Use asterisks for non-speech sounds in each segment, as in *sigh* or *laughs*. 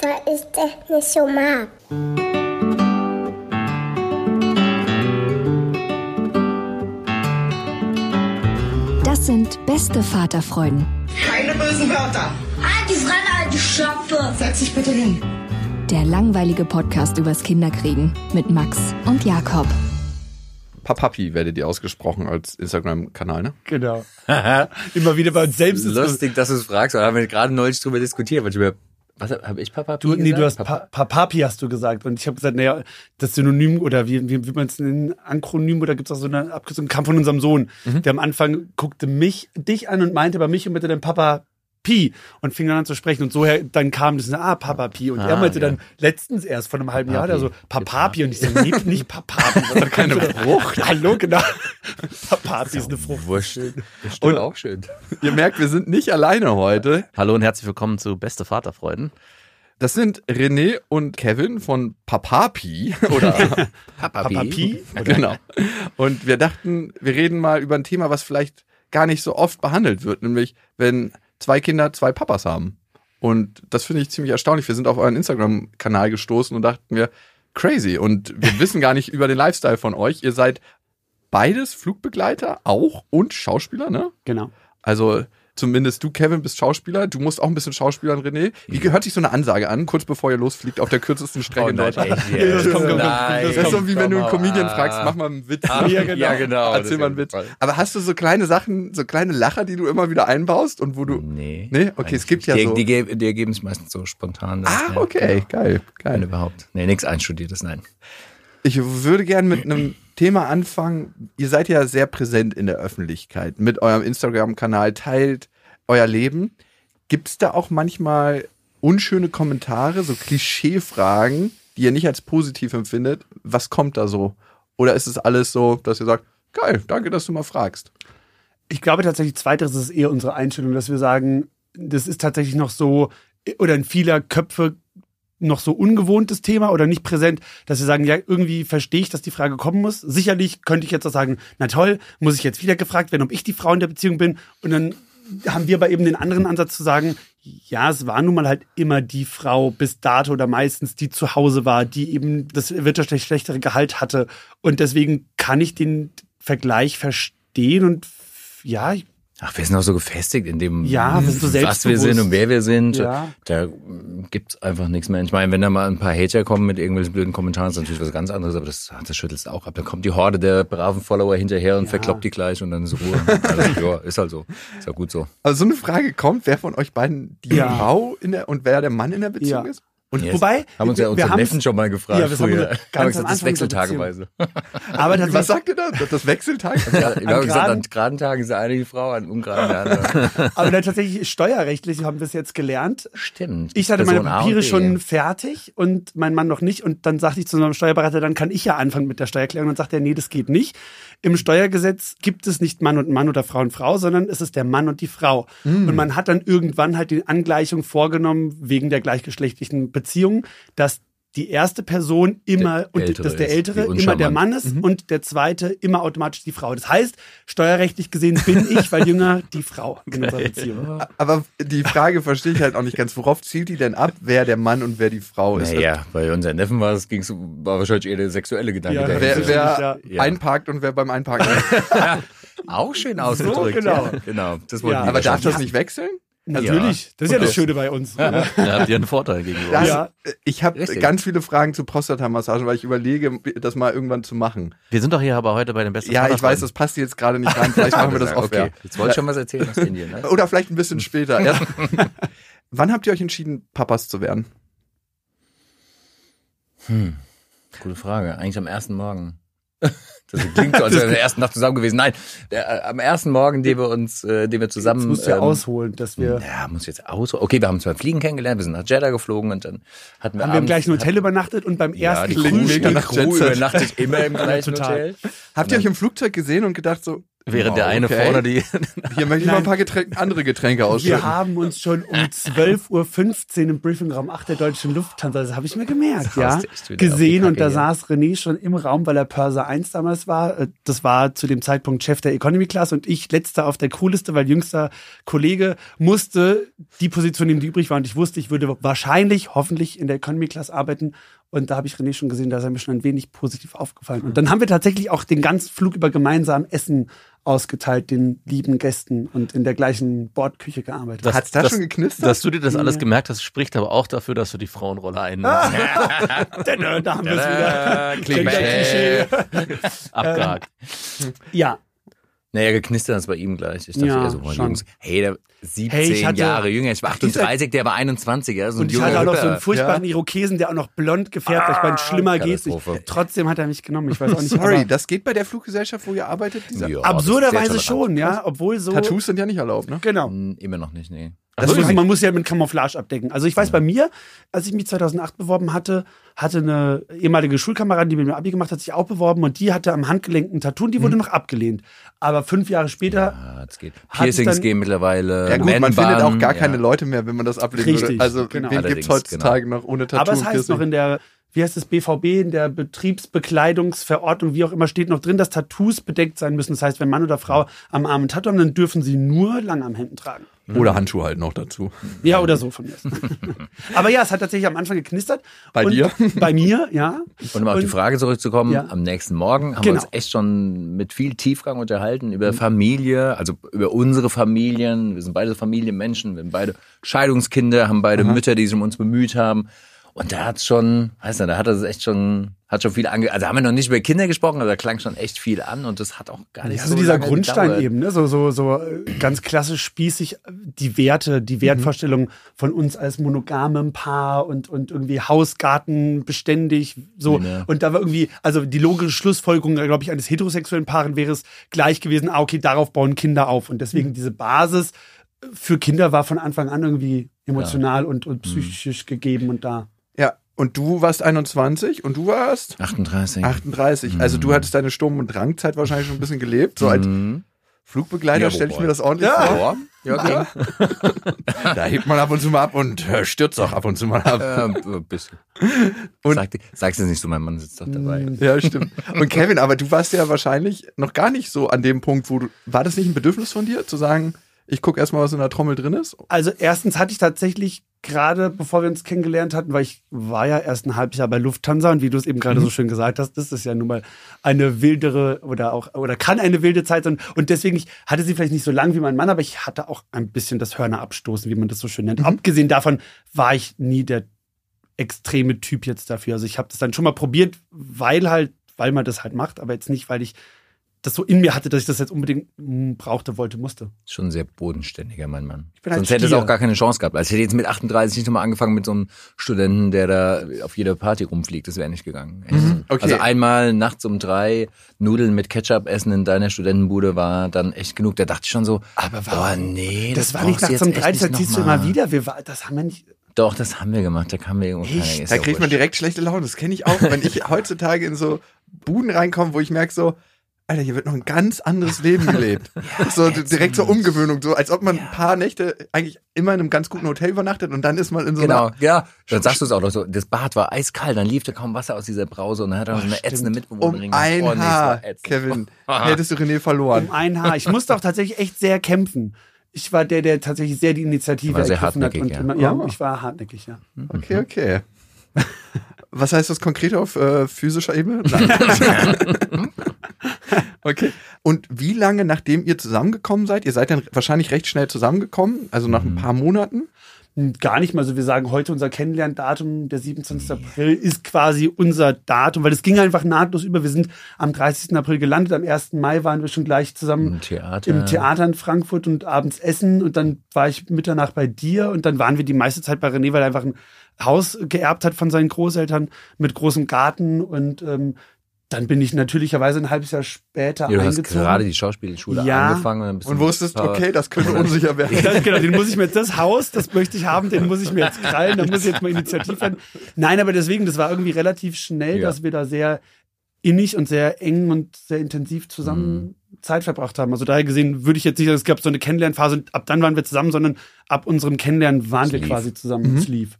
Weil ich das nicht so mag. Das sind beste Vaterfreuden. Keine bösen Wörter. Die Fremde, alte Schöpfe. Setz dich bitte hin. Der langweilige Podcast übers Kinderkriegen mit Max und Jakob. Papapi werdet ihr ausgesprochen als Instagram-Kanal, ne? Genau. *laughs* Immer wieder bei uns selbst. Lustig, dass du es fragst, aber haben wir gerade neulich drüber diskutiert, weil ich mir was habe ich Papapi du, Nee, du hast pa Papapi hast du gesagt und ich habe gesagt, naja, das Synonym oder wie, wie, wie man es nennt, Ankronym oder gibt es auch so eine Abkürzung, kam von unserem Sohn. Mhm. Der am Anfang guckte mich, dich an und meinte bei mich und bitte dein Papa Pi und fing dann an zu sprechen und so dann kam das, ah, Papa Pi und ah, er meinte ja. dann letztens erst vor einem halben Jahr, der so Papapi und ich so, nee, nicht Papapi. Das *laughs* ist keine Frucht. *laughs* Hallo, genau. Papapi ist eine Frucht. Wurscht. Und auch schön. Ihr merkt, wir sind nicht alleine heute. Hallo und herzlich willkommen zu Beste Vaterfreuden. Das sind René und Kevin von Papapi oder *laughs* Papapi. Papapi. Genau. Und wir dachten, wir reden mal über ein Thema, was vielleicht gar nicht so oft behandelt wird, nämlich wenn zwei Kinder, zwei Papas haben. Und das finde ich ziemlich erstaunlich. Wir sind auf euren Instagram-Kanal gestoßen und dachten wir, crazy. Und wir *laughs* wissen gar nicht über den Lifestyle von euch. Ihr seid beides Flugbegleiter auch und Schauspieler, ne? Genau. Also Zumindest du, Kevin, bist Schauspieler. Du musst auch ein bisschen Schauspielern, René. Wie gehört sich so eine Ansage an, kurz bevor ihr losfliegt auf der kürzesten Strecke oh, in Deutschland? *laughs* das, ist so wie wenn du einen Comedian fragst, mach mal einen Witz. Ah, ja, genau. ja, genau. Erzähl mal einen Witz. Aber hast du so kleine Sachen, so kleine Lacher, die du immer wieder einbaust und wo du. Nee. Nee? Okay, es gibt ja die, so. Die, die, die ergeben es meistens so spontan. Ah, okay, ja, genau. geil, geil. Wenn überhaupt. Nee, nichts einstudiertes, nein. Ich würde gerne mit einem Thema anfangen. Ihr seid ja sehr präsent in der Öffentlichkeit mit eurem Instagram-Kanal, teilt euer Leben. Gibt es da auch manchmal unschöne Kommentare, so Klischeefragen, die ihr nicht als positiv empfindet? Was kommt da so? Oder ist es alles so, dass ihr sagt, geil, danke, dass du mal fragst? Ich glaube tatsächlich, zweiteres ist eher unsere Einstellung, dass wir sagen, das ist tatsächlich noch so, oder in vieler Köpfe noch so ungewohntes Thema oder nicht präsent, dass wir sagen, ja, irgendwie verstehe ich, dass die Frage kommen muss. Sicherlich könnte ich jetzt auch sagen, na toll, muss ich jetzt wieder gefragt werden, ob ich die Frau in der Beziehung bin. Und dann haben wir aber eben den anderen Ansatz zu sagen, ja, es war nun mal halt immer die Frau bis dato oder meistens die zu Hause war, die eben das wirtschaftlich schlechtere Gehalt hatte. Und deswegen kann ich den Vergleich verstehen und ja, Ach, wir sind auch so gefestigt in dem, ja, so was wir sind und wer wir sind. Ja. Da gibt's einfach nichts mehr. Ich meine, wenn da mal ein paar Hater kommen mit irgendwelchen blöden Kommentaren, ist natürlich was ganz anderes, aber das, das schüttelst auch ab. Da kommt die Horde der braven Follower hinterher und ja. verkloppt die gleich und dann ist Ruhe. Also, *laughs* ja, ist halt so. Ist ja gut so. Also so eine Frage kommt, wer von euch beiden die ja. Frau in der und wer der Mann in der Beziehung ist? Und yes. wobei. Haben uns ja unsere Neffen schon mal gefragt. Ja, wir früher. haben ganz gesagt, das wechseltageweise. Aber *laughs* das Was sagt ihr da? Das Wechseltag? *laughs* ja, wir haben gesagt, an geraden Tagen ist eine die Frau, an ungeraden der andere. *laughs* Aber dann tatsächlich steuerrechtlich haben wir es jetzt gelernt. Stimmt. Ich hatte meine Papiere schon fertig und mein Mann noch nicht. Und dann sagte ich zu unserem Steuerberater, dann kann ich ja anfangen mit der Steuererklärung. Und dann sagt er, nee, das geht nicht. Im Steuergesetz gibt es nicht Mann und Mann oder Frau und Frau, sondern es ist der Mann und die Frau. Mm. Und man hat dann irgendwann halt die Angleichung vorgenommen wegen der gleichgeschlechtlichen Beziehung, dass die erste Person immer der und dass der ältere immer der Mann ist mhm. und der zweite immer automatisch die Frau. Das heißt, steuerrechtlich gesehen bin ich, weil jünger, die Frau in unserer Beziehung. Aber die Frage verstehe ich halt auch nicht ganz. Worauf zielt die denn ab, wer der Mann und wer die Frau ist? Naja, bei unseren Neffen war es ging's, war wahrscheinlich eher der sexuelle Gedanke. Ja, wer, wer ja. einparkt und wer beim Einparken. *laughs* auch schön ausgedrückt. So, genau. Ja, genau. Das ja, aber darf das nicht wechseln? Natürlich, das ist ja das Schöne bei uns. Da habt ihr einen Vorteil gegenüber. Das, Ja. Ich habe ganz viele Fragen zu Prostatamassagen, weil ich überlege, das mal irgendwann zu machen. Wir sind doch hier aber heute bei den besten Ja, ich weiß, das passt jetzt gerade nicht rein. Vielleicht machen wir das off *laughs* Okay, jetzt wollte ich schon was erzählen aus Indien. Ne? Oder vielleicht ein bisschen später. *laughs* Wann habt ihr euch entschieden, Papas zu werden? Gute Frage. Eigentlich am ersten Morgen. *laughs* Das klingt so, als wären wir in der ersten Nacht zusammen gewesen. Nein, der, äh, am ersten Morgen, den wir uns, äh, den wir zusammen. Das musst du ja ähm, ausholen, dass wir. Ja, muss jetzt aus. Okay, wir haben zwar Fliegen kennengelernt, wir sind nach Jeddah geflogen und dann hatten wir Haben wir im abends- gleichen Hotel übernachtet und beim Ja, ersten Crew, übernachtet immer im *laughs* gleichen total. Hotel. Habt ihr euch im Flugzeug gesehen und gedacht so, Während der wow, eine okay, vorne die. *laughs* Hier möchte ich mal ein paar Getränke, andere Getränke Wir ausschütten. haben uns schon um 12.15 Uhr im Briefingraum 8 der deutschen Lufthansa, das habe ich mir gemerkt, ja, gesehen und da saß René schon im Raum, weil er Purser 1 damals war. Äh, Das war zu dem Zeitpunkt Chef der Economy Class und ich letzter auf der Crewliste, weil jüngster Kollege musste die Position nehmen, die übrig war und ich wusste, ich würde wahrscheinlich, hoffentlich in der Economy Class arbeiten und da habe ich René schon gesehen, da ist er mir schon ein wenig positiv aufgefallen. Und dann haben wir tatsächlich auch den ganzen Flug über gemeinsam Essen ausgeteilt, den lieben Gästen und in der gleichen Bordküche gearbeitet. Das- Hat's da schon geknistert? Dass du dir das alles gemerkt hast, spricht aber auch dafür, dass du die Frauenrolle einnimmst. *laughs* da, da haben wir es wieder. Klischee. *laughs* Abgehakt. Ja, Naja, geknistert hat es bei ihm gleich. Ich dachte Ja, eher so, schon. Jungs, hey, der 17 Hey, hatte- Jahre jünger, ich war 38, der war 21, ja, so ein und ich hatte auch noch so einen furchtbaren Irokesen, der auch noch blond gefärbt war. Ich meine, schlimmer geht's nicht. Trotzdem hat er mich genommen. Ich weiß auch nicht, Sorry, das geht bei der Fluggesellschaft, wo ihr arbeitet? Dieser Ja, absurderweise schon, ja, obwohl so. Tattoos sind ja nicht erlaubt, ne? Genau. Hm, Immer noch nicht, nee. Das muss, man muss ja mit Camouflage abdecken. Also ich weiß bei mir, als ich mich 2008 beworben hatte, hatte eine ehemalige Schulkameradin, die mit mir Abi gemacht hat, sich auch beworben und die hatte am Handgelenk ein Tattoo und die wurde Mhm. noch abgelehnt. Aber fünf Jahre später, Ja, das geht. Hat Piercings dann- gehen mittlerweile. Ja gut, man findet auch gar keine ja. Leute mehr, wenn man das ablehnen würde. Richtig, Also genau. wen Allerdings, gibt's heutzutage noch ohne Tattoo? aber es heißt noch in der, wie heißt es, BVB, in der Betriebsbekleidungsverordnung, wie auch immer, steht noch drin, dass Tattoos bedeckt sein müssen. Das heißt, wenn Mann oder Frau am Arm ein Tattoo haben, dann dürfen sie nur Langarmhemden tragen. Oder Handschuhe halt noch dazu. Ja, oder so von mir. *laughs* Aber ja, es hat tatsächlich am Anfang geknistert. Bei und dir? *laughs* Bei mir, ja. Und um auf die Frage zurückzukommen, Ja. am nächsten Morgen haben Genau. wir uns echt schon mit viel Tiefgang unterhalten über Familie, also über unsere Familien. Wir sind beide Familienmenschen, wir sind beide Scheidungskinder, haben beide Mütter, die sich um uns bemüht haben. Und da hat's schon, weiß nicht, da hat es echt schon, hat schon viel ange, also haben wir noch nicht über Kinder gesprochen, aber da klang schon echt viel an und das hat auch gar nicht Also so dieser Grundstein gedauert. eben, ne? so, so, so ganz klassisch spießig, die Werte, die Wertvorstellung von uns als monogamem Paar und, und irgendwie Hausgarten beständig, so. Ja. Und da war irgendwie, also die logische Schlussfolgerung, glaube ich, eines heterosexuellen Paaren wäre es gleich gewesen, ah, okay, darauf bauen Kinder auf. Und deswegen diese Basis für Kinder war von Anfang an irgendwie emotional und, und psychisch gegeben und da. Ja, und du warst 21 und du warst 38. 38. Also du hattest deine Sturm- und Drangzeit wahrscheinlich schon ein bisschen gelebt. So als Mhm. Flugbegleiter Ja, stelle ich mir das ordentlich vor. Ja, ja, *laughs* Da hebt man ab und zu mal ab und äh, stürzt auch ab und zu mal ab. äh, ein bisschen. Und- Sag, sag's jetzt nicht so, mein Mann sitzt doch dabei. Ja, stimmt. Und Kevin, aber du warst ja wahrscheinlich noch gar nicht so an dem Punkt, wo du. War das nicht ein Bedürfnis von dir, zu sagen, ich gucke erstmal, was in der Trommel drin ist? Also erstens hatte ich tatsächlich gerade, bevor wir uns kennengelernt hatten, weil ich war ja erst ein halbes Jahr bei Lufthansa und wie du es eben gerade so schön gesagt hast, das ist ja nun mal eine wildere oder auch oder kann eine wilde Zeit sein und deswegen ich hatte sie vielleicht nicht so lang wie mein Mann, aber ich hatte auch ein bisschen das Hörner abstoßen, wie man das so schön nennt. Abgesehen davon war ich nie der extreme Typ jetzt dafür. Also ich habe das dann schon mal probiert, weil halt, weil man das halt macht, aber jetzt nicht, weil ich das so in mir hatte, dass ich das jetzt unbedingt mm, brauchte, wollte, musste. Schon ein sehr bodenständiger, mein Mann. bin ein Sonst hätte es auch gar keine Chance gehabt. Also ich hätte jetzt mit 38 nicht nochmal angefangen mit so einem Studenten, der da auf jeder Party rumfliegt. Das wäre nicht gegangen. Echt. Okay. Also einmal nachts um drei Nudeln mit Ketchup essen in deiner Studentenbude war dann echt genug. Da dachte ich schon so, aber oh nee, Das, das, war nicht nachts um drei, das erzählst du immer wieder. Wir war, das haben wir nicht. Doch, das haben wir gemacht. Da kam mir irgendwo keiner. Da kriegt man direkt schlechte Laune. Das kenne ich auch, wenn ich *laughs* heutzutage in so Buden reinkomme, wo ich merke so, Alter, hier wird noch ein ganz anderes Leben gelebt. *laughs* so direkt zur Umgewöhnung, so als ob man ein paar Nächte eigentlich immer in einem ganz guten Hotel übernachtet und dann ist man in so Genau, einer ja. Dann sagst du es auch noch so. Das Bad war eiskalt, dann lief da kaum Wasser aus dieser Brause und dann hat er noch so eine ätzende um Mitbewohnerin. ein Oh, nee, Haar, ätzend. Kevin, *laughs* hättest du René verloren. Um ein Haar. Ich musste auch tatsächlich echt sehr kämpfen. Ich war der, der tatsächlich sehr die Initiative War sehr ergriffen hat. hartnäckig, Und ja. immer, ja, Oh. ich war hartnäckig, ja. Okay, okay. Was heißt das konkret auf äh, physischer Ebene? *laughs* *laughs* Okay. Und wie lange nachdem ihr zusammengekommen seid? Ihr seid dann wahrscheinlich recht schnell zusammengekommen, also nach ein paar Monaten. Gar nicht mal so. Wir sagen heute unser Kennenlerndatum, der 27. April, ist quasi unser Datum, weil es ging einfach nahtlos über. Wir sind am 30. April gelandet, am 1. Mai waren wir schon gleich zusammen Im Theater. im Theater in Frankfurt und abends essen und dann war ich Mitternacht bei dir und dann waren wir die meiste Zeit bei René, weil er einfach ein Haus geerbt hat von seinen Großeltern mit großem Garten und ähm, dann bin ich natürlicherweise ein halbes Jahr später Ja, du hast eingezogen. gerade die Schauspielschule Ja. angefangen. Und, Und du- wusstest, okay, das könnte *laughs* unsicher werden. Das, genau, den muss ich mir jetzt, das Haus, das möchte ich haben, den muss ich mir jetzt krallen, da muss ich jetzt mal initiativ werden. Nein, aber deswegen, das war irgendwie relativ schnell, Ja. dass wir da sehr innig und sehr eng und sehr intensiv zusammen Zeit verbracht haben. Also daher gesehen würde ich jetzt nicht sagen, es gab so eine Kennenlernphase und ab dann waren wir zusammen, sondern ab unserem Kennenlernen waren wir lief. quasi zusammen. Es lief.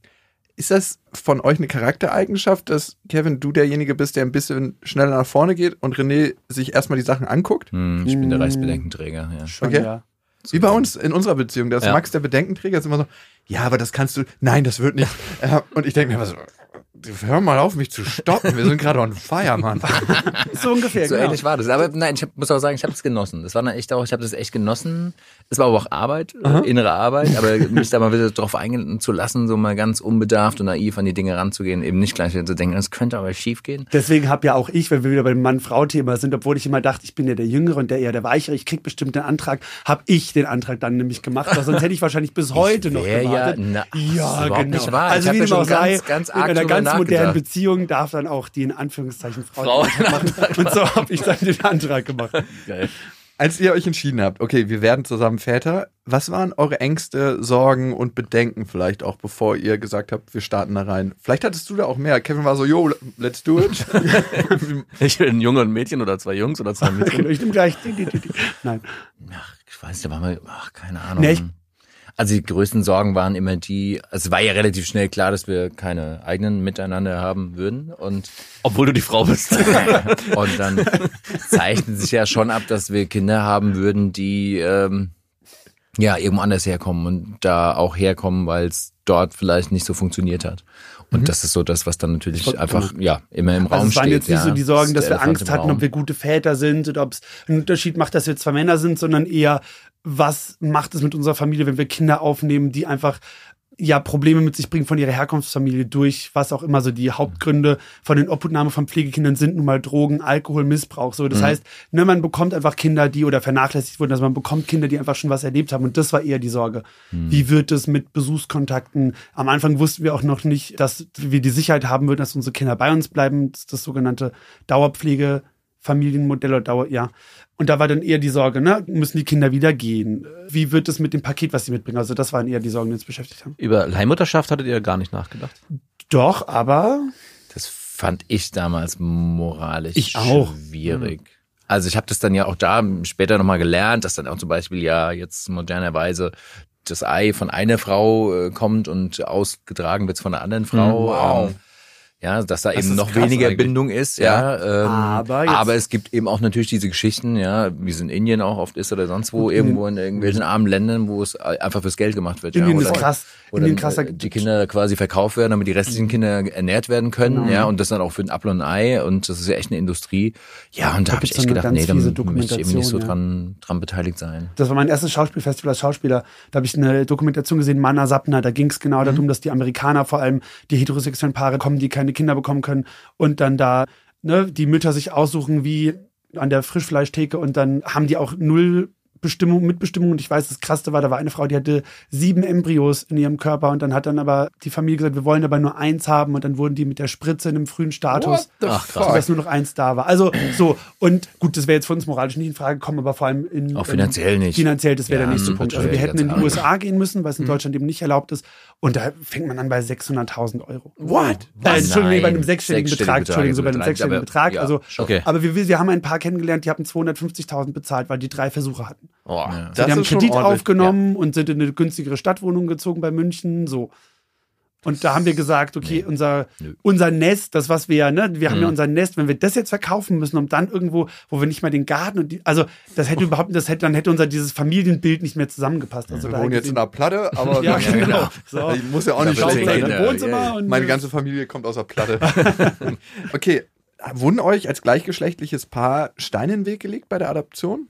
Ist das von euch eine Charaktereigenschaft, dass Kevin, du derjenige bist, der ein bisschen schneller nach vorne geht und René sich erstmal die Sachen anguckt? Hm, ich bin der Reichsbedenkenträger, ja. Schon, Okay. ja. Wie bei uns in unserer Beziehung. Da ist Ja. Max der Bedenkenträger, ist immer so, ja, aber das kannst du, nein, das wird nicht. *laughs* Und ich denke mir immer so, hör mal auf, mich zu stoppen. Wir sind gerade on fire, Mann. *laughs* So ungefähr, So genau. ähnlich war das. Aber nein, ich hab, muss auch sagen, ich habe es genossen. Das war dann echt auch, ich habe das echt genossen. Es war aber auch Arbeit, äh, innere Arbeit, aber *laughs* mich da mal wieder drauf eingehen zu lassen, so mal ganz unbedarft und naiv an die Dinge ranzugehen, eben nicht gleich wieder zu denken, es könnte aber schief gehen. Deswegen habe ja auch ich, wenn wir wieder beim Mann-Frau-Thema sind, obwohl ich immer dachte, ich bin ja der Jüngere und der eher der Weichere, ich krieg bestimmt den Antrag, habe ich den Antrag dann nämlich gemacht, weil sonst hätte ich wahrscheinlich bis heute noch wär ja- gewartet. na, ja, genau. nicht wahr. Also Ich wie ja dem auch schon sei, ganz, ganz in einer ganz modernen. Beziehung darf dann auch die in Anführungszeichen Frau, Frau den Antrag machen. Und so habe ich dann den Antrag gemacht. Geil. Als ihr euch entschieden habt, okay, wir werden zusammen Väter, was waren eure Ängste, Sorgen und Bedenken vielleicht auch, bevor ihr gesagt habt, wir starten da rein? Vielleicht hattest du da auch mehr. Kevin war so, yo, let's do it. *laughs* Ich bin ein Junge und ein Mädchen oder zwei Jungs oder zwei Mädchen. Genau, ich nehme gleich. die, die, die, die. Nein. Ach, ich weiß, da war mal, ach, keine Ahnung. Nee, ich- also die größten Sorgen waren immer die, also es war ja relativ schnell klar, dass wir keine eigenen miteinander haben würden und Obwohl du die Frau bist. *laughs* Und dann zeichnet sich ja schon ab, dass wir Kinder haben würden, die ähm, ja irgendwo anders herkommen und da auch herkommen, weil es dort vielleicht nicht so funktioniert hat. Und das ist so das, was dann natürlich Voll- einfach ja immer im Also Raum es waren steht. jetzt nicht ja. so die Sorgen, Das dass wir Angst hatten, Raum. ob wir gute Väter sind oder ob es einen Unterschied macht, dass wir zwei Männer sind, sondern eher, was macht es mit unserer Familie, wenn wir Kinder aufnehmen, die einfach ja Probleme mit sich bringen von ihrer Herkunftsfamilie durch, was auch immer so die Hauptgründe von den Obhutnahme von Pflegekindern sind, nun mal Drogen, Alkohol, Missbrauch. So, Mhm. das heißt, ne, man bekommt einfach Kinder, die oder vernachlässigt wurden, also man bekommt Kinder, die einfach schon was erlebt haben. Und das war eher die Sorge. Mhm. Wie wird es mit Besuchskontakten? Am Anfang wussten wir auch noch nicht, dass wir die Sicherheit haben würden, dass unsere Kinder bei uns bleiben. Das, ist das sogenannte Dauerpflege. Familienmodell oder Dauer, ja. Und da war dann eher die Sorge, ne, müssen die Kinder wieder gehen? Wie wird es mit dem Paket, was sie mitbringen? Also das waren eher die Sorgen, die uns beschäftigt haben. Über Leihmutterschaft hattet ihr gar nicht nachgedacht. Doch, aber Das fand ich damals moralisch Ich auch. schwierig. Also ich habe das dann ja auch da später nochmal gelernt, dass dann auch zum Beispiel ja jetzt modernerweise das Ei von einer Frau äh, kommt und ausgetragen wird von einer anderen Frau. Wow. Ja, dass da Das eben noch weniger eigentlich. Bindung ist, ja. Ähm, Aber aber, jetzt- es gibt eben auch natürlich diese Geschichten, ja, wie es in Indien auch oft ist oder sonst wo, irgendwo in irgendwelchen armen Ländern, wo es einfach fürs Geld gemacht wird. Indien ja, ist krass. Oder Indien krasser. die Kinder quasi verkauft werden, damit die restlichen Kinder ernährt werden können, Genau. ja, und das dann auch für ein Apfel und Ei und das ist ja echt eine Industrie. Ja, und da, Da habe ich echt so gedacht, nee, da möchte ich eben nicht so ja. dran, dran beteiligt sein. Das war mein erstes Schauspielfestival als Schauspieler. Da habe ich eine Dokumentation gesehen, Mana Sapna. Da ging es genau darum, dass die Amerikaner, vor allem die heterosexuellen Paare, kommen, die keine Kinder bekommen können und dann da ne, die Mütter sich aussuchen, wie an der Frischfleischtheke und dann haben die auch null Bestimmung, Mitbestimmung. Und ich weiß, das Krasseste war, da war eine Frau, die hatte sieben Embryos in ihrem Körper und dann hat dann aber die Familie gesagt, wir wollen aber nur eins haben und dann wurden die mit der Spritze in einem frühen Status Ach, dass nur noch eins da war. Also so, und gut, das wäre jetzt für uns moralisch nicht in Frage gekommen, aber vor allem in Auch finanziell ähm, nicht. Finanziell, das wäre Ja, der nächste hm, Punkt. Also wir hätten in die ganz USA gehen müssen, weil es in Deutschland eben nicht erlaubt ist. Und da fängt man an bei 600.000 Euro. What? Äh, Entschuldigung, bei einem sechsstelligen sechsstellige Betrag. Entschuldigung, so bei einem sechsstelligen Betrag. ja, also, schon. Okay. aber wir, wir haben ein paar kennengelernt, die hatten 250.000 bezahlt, weil die drei Versuche hatten. Oh. Ja. Das die haben Kredit aufgenommen und sind in eine günstigere Stadtwohnung gezogen bei München, so. Und da haben wir gesagt, okay, unser, Nö. unser Nest, das was wir ja, ne, wir haben Mhm. ja unser Nest, wenn wir das jetzt verkaufen müssen, um dann irgendwo, wo wir nicht mal den Garten und die, also das hätte überhaupt, das hätte, dann hätte unser dieses Familienbild nicht mehr zusammengepasst. Also Wir wohnen jetzt in einer Platte, aber *laughs* ja, genau. So. ich muss ja auch nicht schlecht sein. Wohnzimmer ja. und Meine ganze Familie kommt aus der Platte. *laughs* okay, wurden euch als gleichgeschlechtliches Paar Steine in den Weg gelegt bei der Adoption?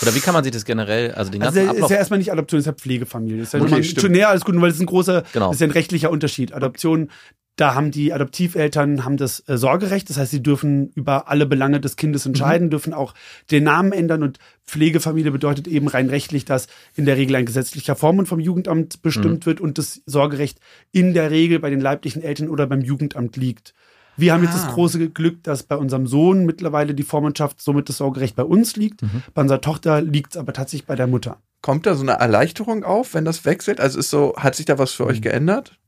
Oder wie kann man sich das generell, also den Also ganzen ist Ablauf ja erstmal nicht Adoption, ist ja Pflegefamilie. Das ist ja Okay, schon näher alles gut, weil das ist ein großer, Genau. das ist ja ein rechtlicher Unterschied. Adoption, da haben die Adoptiveltern haben das äh, Sorgerecht, das heißt, sie dürfen über alle Belange des Kindes entscheiden, dürfen auch den Namen ändern und Pflegefamilie bedeutet eben rein rechtlich, dass in der Regel ein gesetzlicher Vormund vom Jugendamt bestimmt wird und das Sorgerecht in der Regel bei den leiblichen Eltern oder beim Jugendamt liegt. Wir haben jetzt das große Glück, dass bei unserem Sohn mittlerweile die Vormundschaft, somit das Sorgerecht bei uns liegt. Bei unserer Tochter liegt es aber tatsächlich bei der Mutter. Kommt da so eine Erleichterung auf, wenn das wechselt? Also ist so, hat sich da was für euch geändert?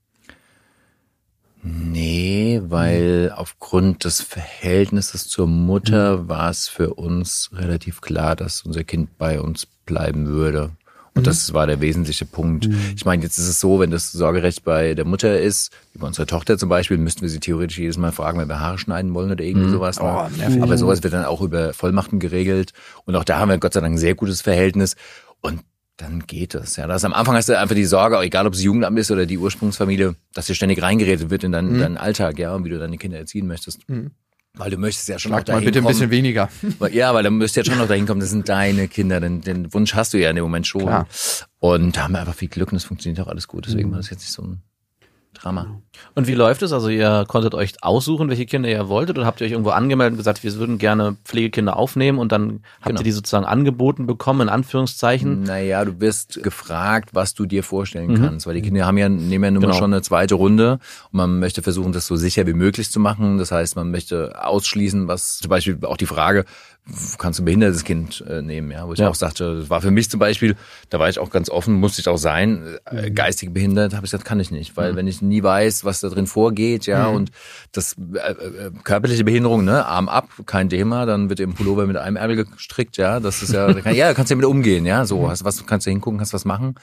Nee, weil aufgrund des Verhältnisses zur Mutter war es für uns relativ klar, dass unser Kind bei uns bleiben würde. Und das war der wesentliche Punkt. Ich meine, jetzt ist es so, wenn das Sorgerecht bei der Mutter ist, wie bei unserer Tochter zum Beispiel, müssten wir sie theoretisch jedes Mal fragen, wenn wir Haare schneiden wollen oder irgendwie sowas. ne? Oh. Aber sowas wird dann auch über Vollmachten geregelt. Und auch da haben wir Gott sei Dank ein sehr gutes Verhältnis. Und dann geht es. Ja, das am Anfang hast du einfach die Sorge, egal ob es Jugendamt ist oder die Ursprungsfamilie, dass dir ständig reingeredet wird in deinen, deinen Alltag, ja, und wie du deine Kinder erziehen möchtest. Weil du möchtest ja schon Sagt noch mal dahin bitte ein kommen. bisschen weniger. Weil- Ja, weil dann müsst ihr jetzt schon noch dahin kommen, das sind deine Kinder, den, den Wunsch hast du ja in dem Moment schon. Klar. Und da haben wir einfach viel Glück und es funktioniert auch alles gut. Deswegen war das jetzt nicht so ein Drama. Und wie läuft es? Also ihr konntet euch aussuchen, welche Kinder ihr wolltet oder habt ihr euch irgendwo angemeldet und gesagt, wir würden gerne Pflegekinder aufnehmen und dann habt Genau. ihr die sozusagen angeboten bekommen, in Anführungszeichen? Naja, du wirst gefragt, was du dir vorstellen kannst, weil die Kinder haben ja, nehmen ja nun mal Genau. schon eine zweite Runde und man möchte versuchen, das so sicher wie möglich zu machen. Das heißt, man möchte ausschließen, was zum Beispiel auch die Frage, kannst du ein behindertes Kind äh, nehmen, ja, wo ich Ja. auch sagte, das war für mich zum Beispiel, da war ich auch ganz offen, musste ich auch sein, äh, geistig behindert, habe ich gesagt, kann ich nicht, weil wenn ich nie weiß, was da drin vorgeht, ja, und das äh, äh, körperliche Behinderung, ne, Arm ab, kein Thema, dann wird im Pullover mit einem Ärmel gestrickt, ja, das ist ja, kann, ja, kannst du ja mit umgehen, ja, so, hast was, kannst du hingucken, kannst was machen.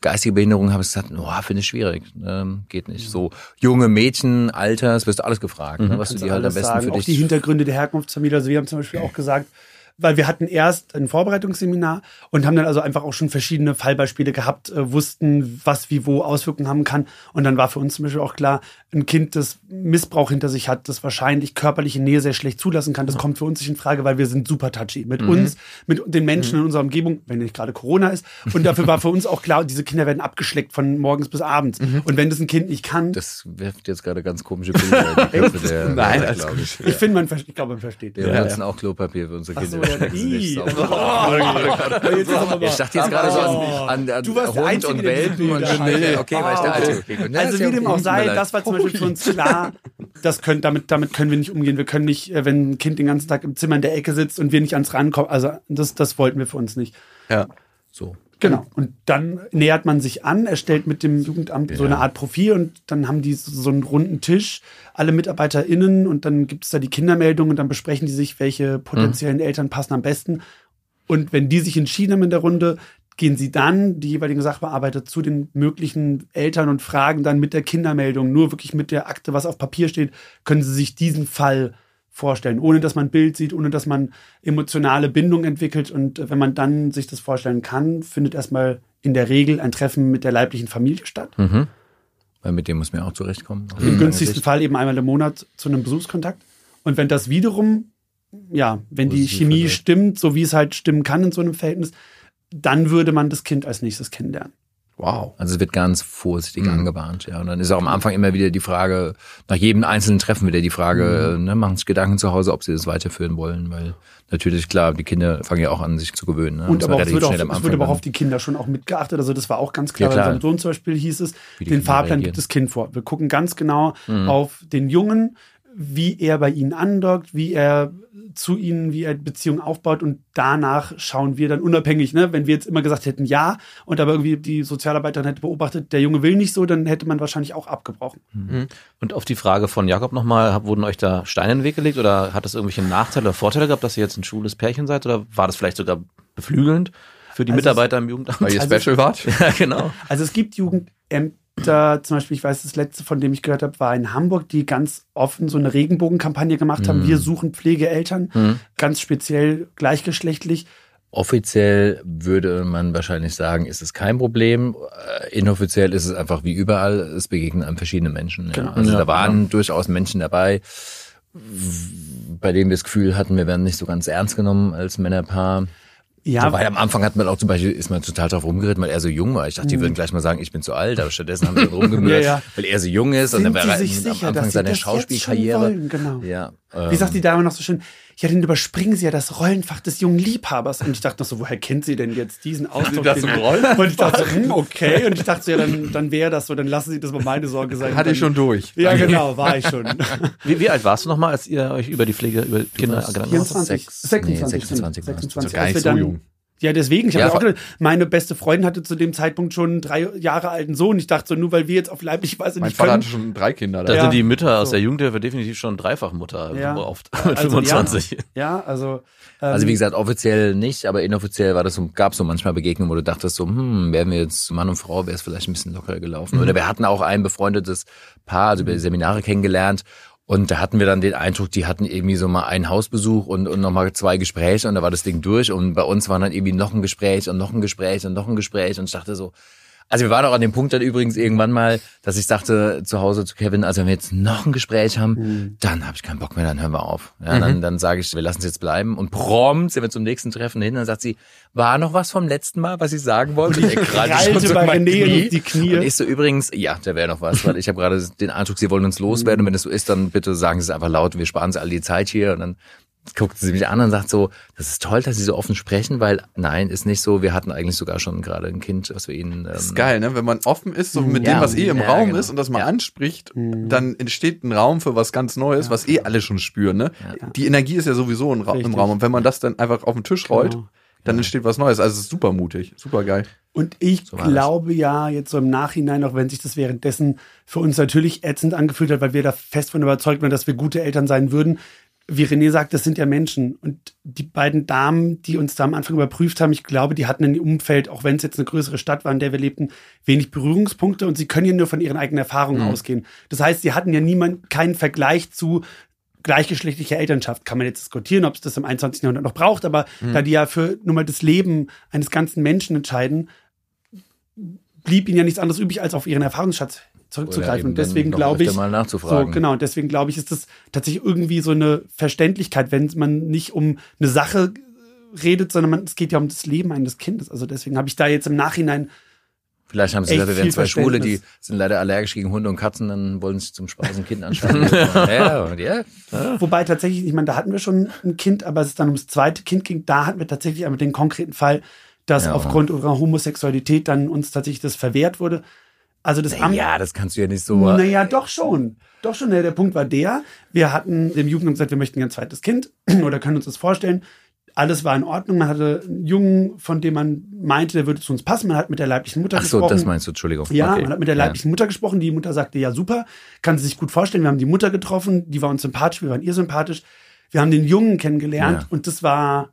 Geistige Behinderung habe ich gesagt, oh, finde ich schwierig, ähm, geht nicht. So junge Mädchen, Alters, wirst du alles gefragt, ne, was du Kannst dir halt am besten sagen. für auch dich die Hintergründe der Herkunftsfamilie. Also wir haben zum Beispiel *clears throat* auch gesagt, weil wir hatten erst ein Vorbereitungsseminar und haben dann also einfach auch schon verschiedene Fallbeispiele gehabt, äh, wussten, was wie wo Auswirkungen haben kann. Und dann war für uns zum Beispiel auch klar, ein Kind, das Missbrauch hinter sich hat, das wahrscheinlich körperliche Nähe sehr schlecht zulassen kann, das kommt für uns nicht in Frage, weil wir sind super touchy. Mit uns, mit den Menschen in unserer Umgebung, wenn nicht gerade Corona ist. Und dafür war für uns auch klar, diese Kinder werden abgeschleckt von morgens bis abends. Und wenn das ein Kind nicht kann, Das wirft jetzt gerade ganz komische Bilder in die *laughs* Köpfe der Nein, glaube ich. ich finde, man, ich glaube, man versteht. Wir benutzen auch Klopapier für unsere Kinder. *laughs* aber mal- Ich dachte jetzt gerade so an, an, an der Hund und Welpen und nee, okay, war ich der Alte. Okay, gut. Na, Also wie dem auch sei, das war zum Beispiel für uns klar, das können, damit, damit können wir nicht umgehen. Wir können nicht, äh, wenn ein Kind den ganzen Tag im Zimmer in der Ecke sitzt und wir nicht ans rankommen, also das, das wollten wir für uns nicht. Ja. So. Genau. Und dann nähert man sich an, erstellt mit dem Jugendamt so eine Art Profil und dann haben die so, einen runden Tisch, alle MitarbeiterInnen und dann gibt es da die Kindermeldung und dann besprechen die sich, welche potenziellen Eltern passen am besten. Und wenn die sich entschieden haben in der Runde, gehen sie dann, die jeweiligen Sachbearbeiter, zu den möglichen Eltern und fragen dann mit der Kindermeldung, nur wirklich mit der Akte, was auf Papier steht, können sie sich diesen Fall vorstellen, ohne dass man Bild sieht, ohne dass man emotionale Bindung entwickelt. Und äh, wenn man dann sich das vorstellen kann, findet erstmal in der Regel ein Treffen mit der leiblichen Familie statt. Weil mit dem muss man auch zurechtkommen. Im günstigsten Sicht. Fall eben einmal im Monat zu einem Besuchskontakt. Und wenn das wiederum, ja, wenn die Positiv Chemie verläuft. stimmt, so wie es halt stimmen kann in so einem Verhältnis, dann würde man das Kind als nächstes kennenlernen. Wow. Also es wird ganz vorsichtig Mhm. angebahnt, ja. Und dann ist auch am Anfang immer wieder die Frage, nach jedem einzelnen Treffen wieder die Frage, Mhm. ne, machen sich Gedanken zu Hause, ob sie das weiterführen wollen, weil natürlich, klar, die Kinder fangen ja auch an, sich zu gewöhnen. Ne? Und Das aber auch, es wird, auch, schnell am es wird aber auch auf die Kinder schon auch mitgeachtet. Also das war auch ganz klar. Ja, Bei klar. unserem Sohn zum Beispiel hieß es, den Fahrplan reagieren. gibt das Kind vor. Wir gucken ganz genau Mhm. auf den Jungen, wie er bei ihnen andockt, wie er zu ihnen, wie er Beziehungen aufbaut und danach schauen wir dann unabhängig, ne? Wenn wir jetzt immer gesagt hätten ja und aber irgendwie die Sozialarbeiterin hätte beobachtet, der Junge will nicht so, dann hätte man wahrscheinlich auch abgebrochen. Und auf die Frage von Jakob nochmal, wurden euch da Steine in den Weg gelegt oder hat es irgendwelche Nachteile oder Vorteile gehabt, dass ihr jetzt ein schwules Pärchen seid oder war das vielleicht sogar beflügelnd für die Also Mitarbeiter im Jugendamt? Weil ihr Also- Special wart? *laughs* ja, genau. Also es gibt Jugendämter, zum Beispiel, ich weiß, das letzte, von dem ich gehört habe, war in Hamburg, die ganz offen so eine Regenbogenkampagne gemacht haben. Wir suchen Pflegeeltern, ganz speziell gleichgeschlechtlich. Offiziell würde man wahrscheinlich sagen, ist es kein Problem. Äh, Inoffiziell ist es einfach wie überall, es begegnen einem verschiedene Menschen. Ja. Genau. Also Ja, da waren durchaus Menschen dabei, bei dem wir das Gefühl hatten, wir werden nicht so ganz ernst genommen als Männerpaar. Ja, weil am Anfang hat man auch zum Beispiel, ist man total drauf rumgeritten, weil er so jung war. Ich dachte, die würden gleich mal sagen, ich bin zu alt, aber stattdessen haben wir dann rumgemürt, *laughs* Ja, ja. weil er so jung ist und Sind dann wäre sie er am sicher, Anfang sie seiner Schauspielkarriere. Genau. Ja, Wie sagt ähm, die Dame noch so schön? Ja, dann überspringen sie ja das Rollenfach des jungen Liebhabers. Und ich dachte noch so, woher kennt sie denn jetzt diesen Ausdruck? das den- im Rollenfach? Und ich dachte so, hm, okay. Und ich dachte so, ja, dann, dann wäre das so, dann lassen Sie das mal meine Sorge sein. Hatte ich schon durch. Ja, genau, war ich schon. *laughs* Wie, wie alt warst du nochmal, als ihr euch über die Pflege, über Kinder habt? 24, Sechs- 26, nee, 26 war's. 26, Also gar als nicht wir so dann- jung. Ja, deswegen. Ich Ja, habe ja, auch gedacht, meine beste Freundin hatte zu dem Zeitpunkt schon einen drei Jahre alten Sohn. Ich dachte so, nur weil wir jetzt auf leibliche Weise Mein nicht Vater können. hatte schon drei Kinder. Da Da. Ja. sind die Mütter aus So. der Jugendhilfe definitiv schon Dreifachmutter Ja. oft mit Also, 25. *laughs* Ja, also. Ähm, Also wie gesagt, offiziell nicht, aber inoffiziell war das so, gab so manchmal Begegnungen, wo du dachtest so, hm, wären wir jetzt Mann und Frau, wäre es vielleicht ein bisschen lockerer gelaufen. Mhm. Oder wir hatten auch ein befreundetes Paar, also über Seminare kennengelernt. Und da hatten wir dann den Eindruck, die hatten irgendwie so mal einen Hausbesuch und, und nochmal zwei Gespräche und da war das Ding durch. Und bei uns war dann irgendwie noch ein Gespräch und noch ein Gespräch und noch ein Gespräch. Und ich dachte so, also wir waren auch an dem Punkt dann übrigens irgendwann mal, dass ich sagte zu Hause zu Kevin, also wenn wir jetzt noch ein Gespräch haben, Mhm. dann habe ich keinen Bock mehr, dann hören wir auf. Ja, dann, dann sage ich, wir lassen es jetzt bleiben. Und prompt sind wir zum nächsten Treffen hin. Dann sagt sie, war noch was vom letzten Mal, was ich sagen wollte? Ich krallte krallte so bei René Knie. die Knie. Und ich so übrigens, ja, da wäre noch was, weil ich habe gerade den Eindruck, sie wollen uns loswerden. Und wenn es so ist, dann bitte sagen Sie es einfach laut. Wir sparen sie all die Zeit hier. Und dann guckt sie mich an und sagt so, das ist toll, dass Sie so offen sprechen, weil nein, ist nicht so. Wir hatten eigentlich sogar schon gerade ein Kind, was wir Ihnen. Ähm, Das ist geil, ne? Wenn man offen ist, so mit Ja. dem, was eh im Ja, Raum genau. ist und das mal Ja. anspricht, dann entsteht ein Raum für was ganz Neues, was eh alle schon spüren, ne? Die Energie ist ja sowieso im, Ra im Richtig. Raum. Und wenn man das dann einfach auf den Tisch rollt, Genau. dann entsteht was Neues. Also es ist super mutig, super geil. Und ich das. glaube ja, jetzt so im Nachhinein, auch wenn sich das währenddessen für uns natürlich ätzend angefühlt hat, weil wir da fest von überzeugt waren, dass wir gute Eltern sein würden. Wie René sagt, das sind ja Menschen. Und die beiden Damen, die uns da am Anfang überprüft haben, ich glaube, die hatten in dem Umfeld, auch wenn es jetzt eine größere Stadt war, in der wir lebten, wenig Berührungspunkte und sie können ja nur von ihren eigenen Erfahrungen ausgehen. Das heißt, sie hatten ja niemand, keinen Vergleich zu gleichgeschlechtlicher Elternschaft. Kann man jetzt diskutieren, ob es das im 21. Jahrhundert noch braucht, aber da die ja für nur mal das Leben eines ganzen Menschen entscheiden, blieb ihnen ja nichts anderes übrig, als auf ihren Erfahrungsschatz zurückzugreifen. Und deswegen glaube ich, so genau, und deswegen glaube ich, ist das tatsächlich irgendwie so eine Verständlichkeit, wenn man nicht um eine Sache redet, sondern man, es geht ja um das Leben eines Kindes. Also deswegen habe ich da jetzt im Nachhinein Vielleicht haben sie gesagt, wir viel zwei Schwule, die sind leider allergisch gegen Hunde und Katzen, dann wollen sie zum Spaß ein Kind anschaffen. *laughs* ja, und ja. Wobei tatsächlich, ich meine, da hatten wir schon ein Kind, aber als es dann ums zweite Kind ging, da hatten wir tatsächlich einmal den konkreten Fall, dass Ja. aufgrund unserer Homosexualität dann uns tatsächlich das verwehrt wurde. Also das Amt. Ja, das kannst du ja nicht so. Naja, doch schon. Doch schon. Der Punkt war der, wir hatten dem Jugendamt gesagt, wir möchten ein zweites Kind *clears throat* oder können uns das vorstellen. Alles war in Ordnung. Man hatte einen Jungen, von dem man meinte, der würde zu uns passen. Man hat mit der leiblichen Mutter Ach so, gesprochen. das meinst du, Entschuldigung. Ja, Okay. man hat mit der leiblichen Mutter gesprochen. Die Mutter sagte, ja, super, kann sie sich gut vorstellen. Wir haben die Mutter getroffen, die war uns sympathisch, wir waren ihr sympathisch. Wir haben den Jungen kennengelernt Ja. und das war,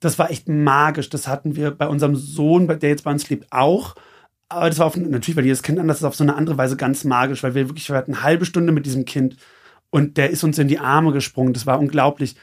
das war echt magisch. Das hatten wir bei unserem Sohn, der jetzt bei uns lebt, auch. Aber das war auf, natürlich, weil jedes Kind anders ist, auf so eine andere Weise ganz magisch, weil wir wirklich, wir hatten eine halbe Stunde mit diesem Kind und der ist uns in die Arme gesprungen. Das war unglaublich.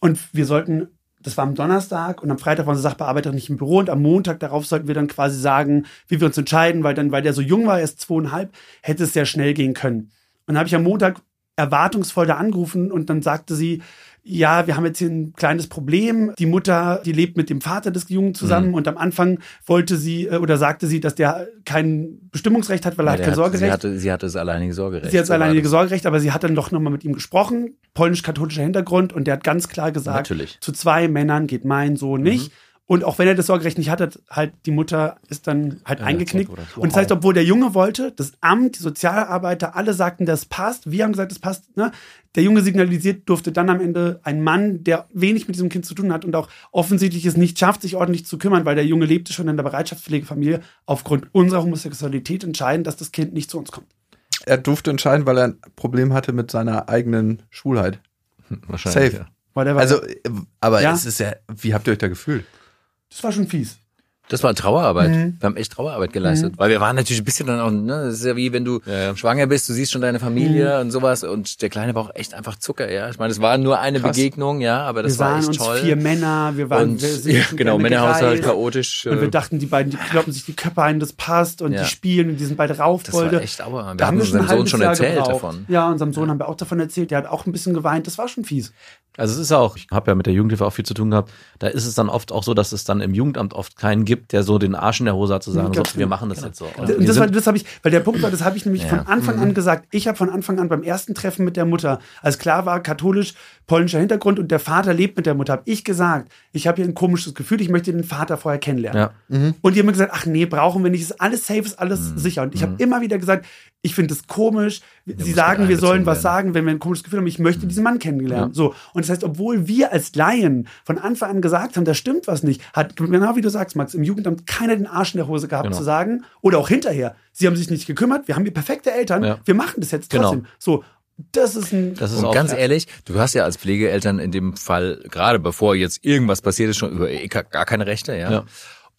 Und wir sollten, das war am Donnerstag und am Freitag war unsere Sachbearbeiterin nicht im Büro und am Montag darauf sollten wir dann quasi sagen, wie wir uns entscheiden, weil dann, weil der so jung war, erst zweieinhalb, hätte es sehr schnell gehen können. Und dann habe ich am Montag erwartungsvoll da angerufen und dann sagte sie, ja, wir haben jetzt hier ein kleines Problem. Die Mutter, die lebt mit dem Vater des Jungen zusammen Mhm. und am Anfang wollte sie äh, oder sagte sie, dass der kein Bestimmungsrecht hat, weil er Ja, hat kein hat, Sorgerecht. sie, hatte, sie hatte das alleinige Sorgerecht. Sie hat war alleinige das. Sorgerecht, aber sie hat dann doch nochmal mit ihm gesprochen, polnisch-katholischer Hintergrund, und der hat ganz klar gesagt, Natürlich. zu zwei Männern geht mein Sohn Mhm. Und auch wenn er das Sorgerecht nicht hatte, halt die Mutter ist dann halt eingeknickt. Gott, Und das heißt, obwohl der Junge wollte, das Amt, die Sozialarbeiter, alle sagten, das passt. Wir haben gesagt, das passt. Ne? Der Junge signalisiert, durfte dann am Ende ein Mann, der wenig mit diesem Kind zu tun hat und auch offensichtlich es nicht schafft, sich ordentlich zu kümmern, weil der Junge lebte schon in der Bereitschaftspflegefamilie, aufgrund unserer Homosexualität entscheiden, dass das Kind nicht zu uns kommt. Er durfte entscheiden, weil er ein Problem hatte mit seiner eigenen Schwulheit. Wahrscheinlich. Safe. Ja. Also, äh, aber Ja. es ist ja, wie habt ihr euch da gefühlt? Das war schon fies. Das war Trauerarbeit. Wir haben echt Trauerarbeit geleistet. Weil wir waren natürlich ein bisschen dann auch, ne, das ist ja wie wenn du schwanger bist, du siehst schon deine Familie und sowas und der Kleine war auch echt einfach Zucker, ja. Ich meine, es war nur eine Begegnung, ja, aber das wir war waren echt uns toll. vier Männer, wir waren und, wir *laughs* ja, genau, Männerhaushalt chaotisch. Und wir äh, dachten, die beiden, die kloppen sich die Köpfe ein, das passt und Ja. die spielen und die sind beide das war Raufbolde. echt aua. Wir Da haben wir unserem ein Sohn schon Jahr erzählt gebraucht. davon. Ja, unserem Sohn haben wir auch davon erzählt. Der hat auch ein bisschen geweint. Das war schon fies. Also es ist auch, ich habe ja mit der Jugendhilfe auch viel zu tun gehabt, da ist es dann oft auch so, dass es dann im Jugendamt oft keinen gibt, der so den Arsch in der Hose hat zu sagen, so, wir genau. machen das jetzt so. Und das, sind- das habe ich, weil der Punkt war, das habe ich nämlich Ja. von Anfang Mhm. an gesagt. Ich habe von Anfang an beim ersten Treffen mit der Mutter, als klar war, katholisch, polnischer Hintergrund und der Vater lebt mit der Mutter, habe ich gesagt, ich habe hier ein komisches Gefühl, ich möchte den Vater vorher kennenlernen. Ja. Und die haben mir gesagt, ach nee, brauchen wir nicht, ist alles safe, ist alles Mhm. sicher. Und ich habe immer wieder gesagt, ich finde es komisch, sie muss sagen, wir sollen was werden. sagen, wenn wir ein komisches Gefühl haben, ich möchte diesen Mann kennenlernen. So. Und das heißt, obwohl wir als Laien von Anfang an gesagt haben, da stimmt was nicht, hat, genau wie du sagst, Max, im Jugendamt keiner den Arsch in der Hose gehabt Genau. zu sagen, oder auch hinterher, sie haben sich nicht gekümmert, wir haben hier perfekte Eltern, Ja. wir machen das jetzt Genau. trotzdem. So, das ist ein, das ist Und auch ganz ehrlich, du hast ja als Pflegeeltern in dem Fall, gerade bevor jetzt irgendwas passiert ist, schon über eh gar gar keine Rechte, ja. Ja.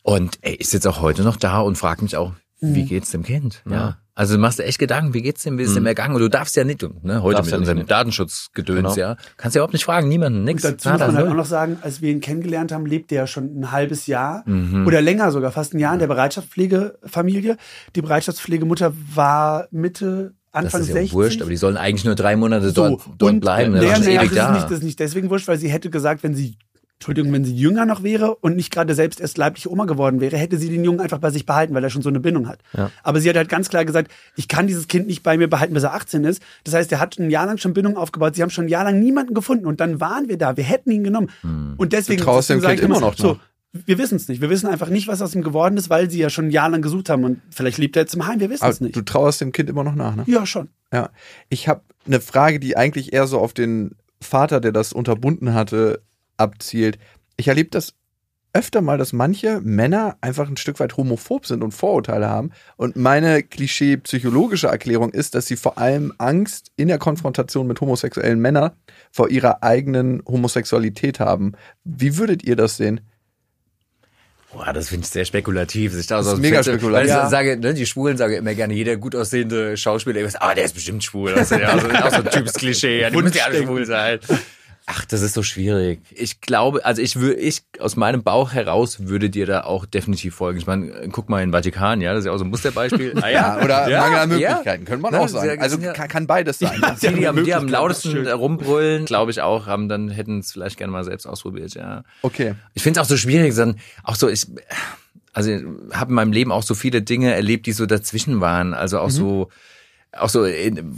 Und ey, ist jetzt auch heute noch da und fragt mich auch, wie Mhm. geht's dem Kind? Ja. Also du machst dir echt Gedanken, wie geht's dem, wie ist dem ergangen? Und du darfst ja nicht, ne, heute Darfst mit ja unserem. Datenschutzgedöns, Genau. ja, kannst ja überhaupt nicht fragen, niemanden, nix. Dazu Nada, muss man halt auch noch sagen, als wir ihn kennengelernt haben, lebte er schon ein halbes Jahr Mhm. oder länger sogar, fast ein Jahr in der Bereitschaftspflegefamilie. Die Bereitschaftspflegemutter war Mitte, das Anfang ist ja 60. wurscht, aber die sollen eigentlich nur drei Monate dort, so, dort und, bleiben. Naja, ne? Das ist ewig das, ist da. nicht, das ist nicht deswegen wurscht, weil sie hätte gesagt, wenn sie, Entschuldigung, wenn sie jünger noch wäre und nicht gerade selbst erst leibliche Oma geworden wäre, hätte sie den Jungen einfach bei sich behalten, weil er schon so eine Bindung hat. Ja. Aber sie hat halt ganz klar gesagt, ich kann dieses Kind nicht bei mir behalten, bis er 18 ist. Das heißt, er hat ein Jahr lang schon Bindung aufgebaut. Sie haben schon ein Jahr lang niemanden gefunden und dann waren wir da. Wir hätten ihn genommen. Hm. Und deswegen Du traust dem Kind immer noch so. Wir wissen es nicht. Wir wissen einfach nicht, was aus ihm geworden ist, weil sie ja schon ein Jahr lang gesucht haben und vielleicht lebt er jetzt im Heim. Wir wissen es nicht. du trauerst dem Kind immer noch nach, ne? ja, schon. Ja. Ich habe eine Frage, die eigentlich eher so auf den Vater, der das unterbunden hatte, abzielt. Ich erlebe das öfter mal, dass manche Männer einfach ein Stück weit homophob sind und Vorurteile haben. Und meine klischee-psychologische Erklärung ist, dass sie vor allem Angst in der Konfrontation mit homosexuellen Männern vor ihrer eigenen Homosexualität haben. Wie würdet ihr das sehen? Boah, das finde ich sehr spekulativ. Ich da Das so ist mega Fenster- spekulativ. Weil ich Ja. sage, ne, die Schwulen sagen immer gerne, jeder gut aussehende Schauspieler, irgendwas, ah, der ist bestimmt schwul. Das ist ja auch so, auch so ein typisches Klischee. Ja, die müssen ja alle schwul sein. Ach, das ist so schwierig. Ich glaube, also ich würde, ich aus meinem Bauch heraus würde dir da auch definitiv folgen. Ich meine, guck mal in Vatikan, ja, das ist ja auch so ein Musterbeispiel. *laughs* Ah, Ja, oder Ja, Mangel an ja. Möglichkeiten, könnte man auch sagen. Also ja. kann, kann beides sein. *laughs* Die, die, am, die am lautesten rumbrüllen, glaube ich auch, haben dann hätten es vielleicht gerne mal selbst ausprobiert, ja. Okay. Ich finde es auch so schwierig, dann auch so ich also habe in meinem Leben auch so viele Dinge erlebt, die so dazwischen waren, also Mhm. auch so auch so, in,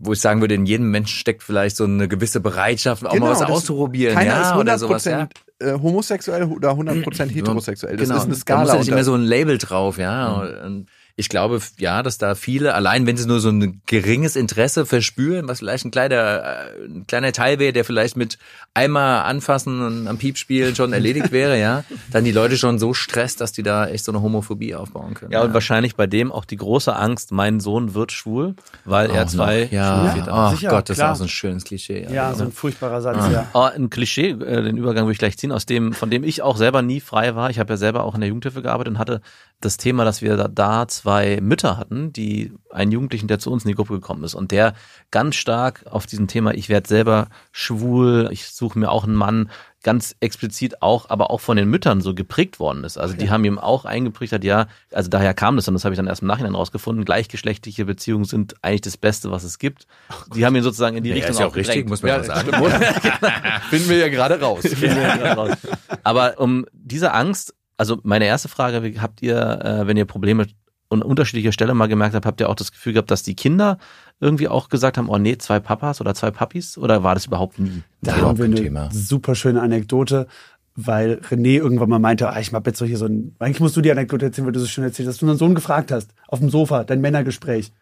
wo ich sagen würde, in jedem Menschen steckt vielleicht so eine gewisse Bereitschaft, auch mal was Genau, auszuprobieren, Keiner ja, ist oder sowas. Ja. 100% äh, homosexuell oder 100% *clears throat* heterosexuell. Das genau. ist eine Da Skala. muss ja nicht da- so ein Label drauf, ja. Und ich glaube, ja, dass da viele, allein wenn sie nur so ein geringes Interesse verspüren, was vielleicht ein kleiner, äh, ein kleiner Teil wäre, der vielleicht mit einmal anfassen und am Piep spielen schon erledigt wäre, ja, *laughs* dann die Leute schon so stresst, dass die da echt so eine Homophobie aufbauen können. Ja, und wahrscheinlich bei dem auch die große Angst, mein Sohn wird schwul, weil er Auch zwei noch. ja, Schulväter hat. oh sicher, Gott, das klar. ist auch so ein schönes Klischee. Ja, so ein furchtbarer Satz, ja. Oh, ein Klischee, äh, den Übergang würde ich gleich ziehen, aus dem, von dem ich auch selber nie frei war. Ich habe ja selber auch in der Jugendhilfe gearbeitet und hatte das Thema, dass wir da, da zwei Mütter hatten, die einen Jugendlichen, der zu uns in die Gruppe gekommen ist und der ganz stark auf diesem Thema, ich werde selber schwul, ich suche mir auch einen Mann, ganz explizit auch, aber auch von den Müttern so geprägt worden ist. Also die haben ihm auch eingeprägt, ja, also daher kam das und das habe ich dann erst im Nachhinein rausgefunden, gleichgeschlechtliche Beziehungen sind eigentlich das Beste, was es gibt. Die haben ihn sozusagen in die Ja, Richtung ist ja auch richtig, gedrängt. muss man Ja, auch sagen. *laughs* Finden wir ja gerade raus. Aber um diese Angst, also meine erste Frage, habt ihr, äh, wenn ihr Probleme an unterschiedlicher Stelle mal gemerkt habt, habt ihr auch das Gefühl gehabt, dass die Kinder irgendwie auch gesagt haben, oh nee, zwei Papas oder zwei Papis? Oder war das überhaupt nie? Da Überhaupt haben wir eine Thema. super schöne Anekdote, weil René irgendwann mal meinte, ah, ich mach jetzt so hier so ein, eigentlich musst du die Anekdote erzählen, weil du so schön erzählt hast, dass du unseren Sohn gefragt hast, auf dem Sofa, dein Männergespräch.